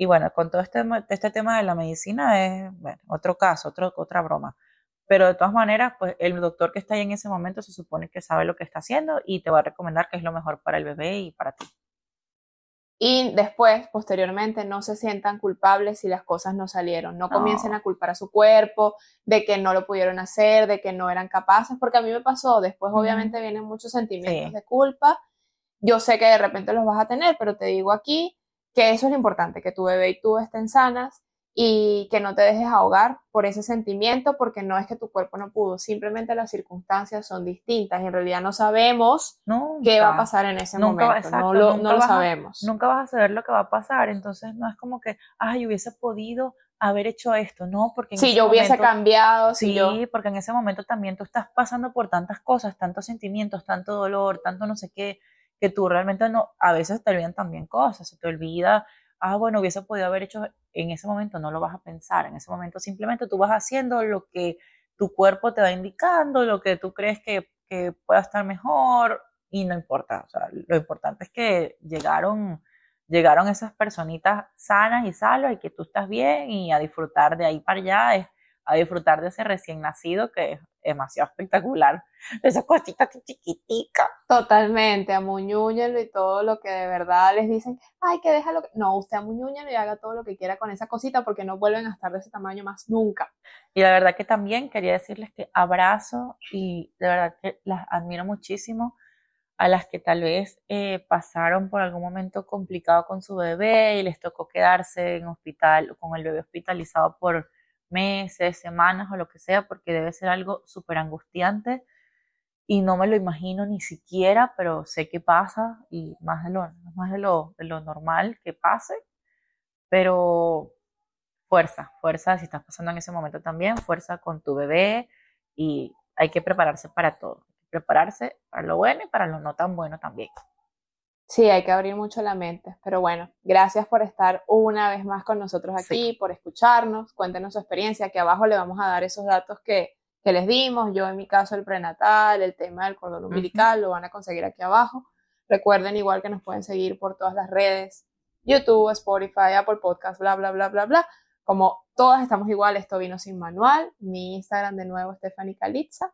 Speaker 1: y bueno, con todo este, este tema de la medicina es otro caso, otro, otra broma. Pero de todas maneras, pues el doctor que está ahí en ese momento se supone que sabe lo que está haciendo y te va a recomendar qué es lo mejor para el bebé y para ti.
Speaker 2: Y después, posteriormente, no se sientan culpables si las cosas no salieron. No, comiencen a culpar a su cuerpo de que no lo pudieron hacer, de que no eran capaces, porque a mí me pasó. Después, obviamente, vienen muchos sentimientos de culpa. Yo sé que de repente los vas a tener, pero te digo aquí, que eso es lo importante, que tu bebé y tú estén sanas y que no te dejes ahogar por ese sentimiento, porque no es que tu cuerpo no pudo, simplemente las circunstancias son distintas y en realidad no sabemos qué va a pasar en ese momento, no lo, sabemos.
Speaker 1: nunca vas a saber lo que va a pasar, entonces no es como que, ay, hubiese podido haber hecho esto, ¿no? Porque
Speaker 2: si yo hubiese cambiado,
Speaker 1: sí, porque en ese momento también tú estás pasando por tantas cosas, tantos sentimientos, tanto dolor, tanto no sé qué, que tú realmente no, a veces te olvidan también cosas, se te olvida, ah, bueno, hubiese podido haber hecho en ese momento, no lo vas a pensar, en ese momento simplemente tú vas haciendo lo que tu cuerpo te va indicando, lo que tú crees que, pueda estar mejor y no importa, o sea, lo importante es que llegaron, llegaron esas personitas sanas y salvas y que tú estás bien y a disfrutar de ahí para allá, a disfrutar de ese recién nacido que es demasiado espectacular. Esa cosita que chiquitica.
Speaker 2: Totalmente, amuñúñelo y todo lo que de verdad les dicen, ay, que déjalo. No, usted amuñúñelo y haga todo lo que quiera con esa cosita porque no vuelven a estar de ese tamaño más nunca.
Speaker 1: Y la verdad que también quería decirles que abrazo y de verdad que las admiro muchísimo a las que tal vez eh, pasaron por algún momento complicado con su bebé y les tocó quedarse en hospital, con el bebé hospitalizado por meses, semanas o lo que sea, porque debe ser algo súper angustiante y no me lo imagino ni siquiera, pero sé que pasa y más de lo, más de lo, normal que pase, pero fuerza, fuerza si estás pasando en ese momento también, fuerza con tu bebé y hay que prepararse para todo, prepararse para lo bueno y para lo no tan bueno también.
Speaker 2: Sí, hay que abrir mucho la mente. Pero bueno, gracias por estar una vez más con nosotros aquí, por escucharnos. Cuéntenos su experiencia. Aquí abajo le vamos a dar esos datos que, que les dimos. Yo en mi caso el prenatal, el tema del cordón umbilical, lo van a conseguir aquí abajo. Recuerden igual que nos pueden seguir por todas las redes, YouTube, Spotify, Apple Podcast, bla, bla, bla, bla, bla. Como todas estamos igual, esto vino sin manual. Mi Instagram de nuevo, Stephanie Calitza.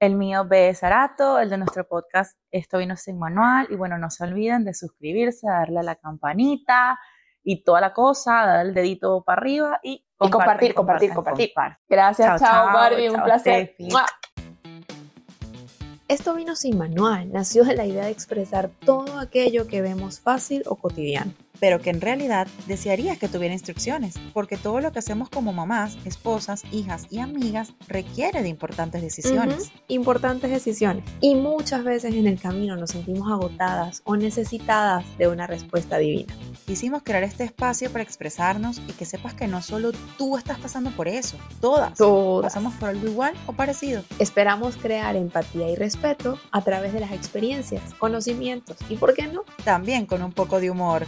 Speaker 1: El mío B. Sarato, el de nuestro podcast Esto vino sin manual. Y bueno, no se olviden de suscribirse, darle a la campanita y toda la cosa, dar el dedito para arriba y,
Speaker 2: compartir, compartir, compartir, Gracias, chao, Barbie, un placer. Esto vino sin manual, nació de la idea de expresar todo aquello que vemos fácil o cotidiano
Speaker 1: pero que en realidad desearías que tuviera instrucciones, porque todo lo que hacemos como mamás, esposas, hijas y amigas requiere de importantes decisiones.
Speaker 2: Importantes decisiones. Y muchas veces en el camino nos sentimos agotadas o necesitadas de una respuesta divina.
Speaker 1: Quisimos crear este espacio para expresarnos y que sepas que no solo tú estás pasando por eso, todas,
Speaker 2: todas.
Speaker 1: pasamos por algo igual o parecido.
Speaker 2: Esperamos crear empatía y respeto a través de las experiencias, conocimientos y, ¿por qué no?
Speaker 1: También con un poco de humor.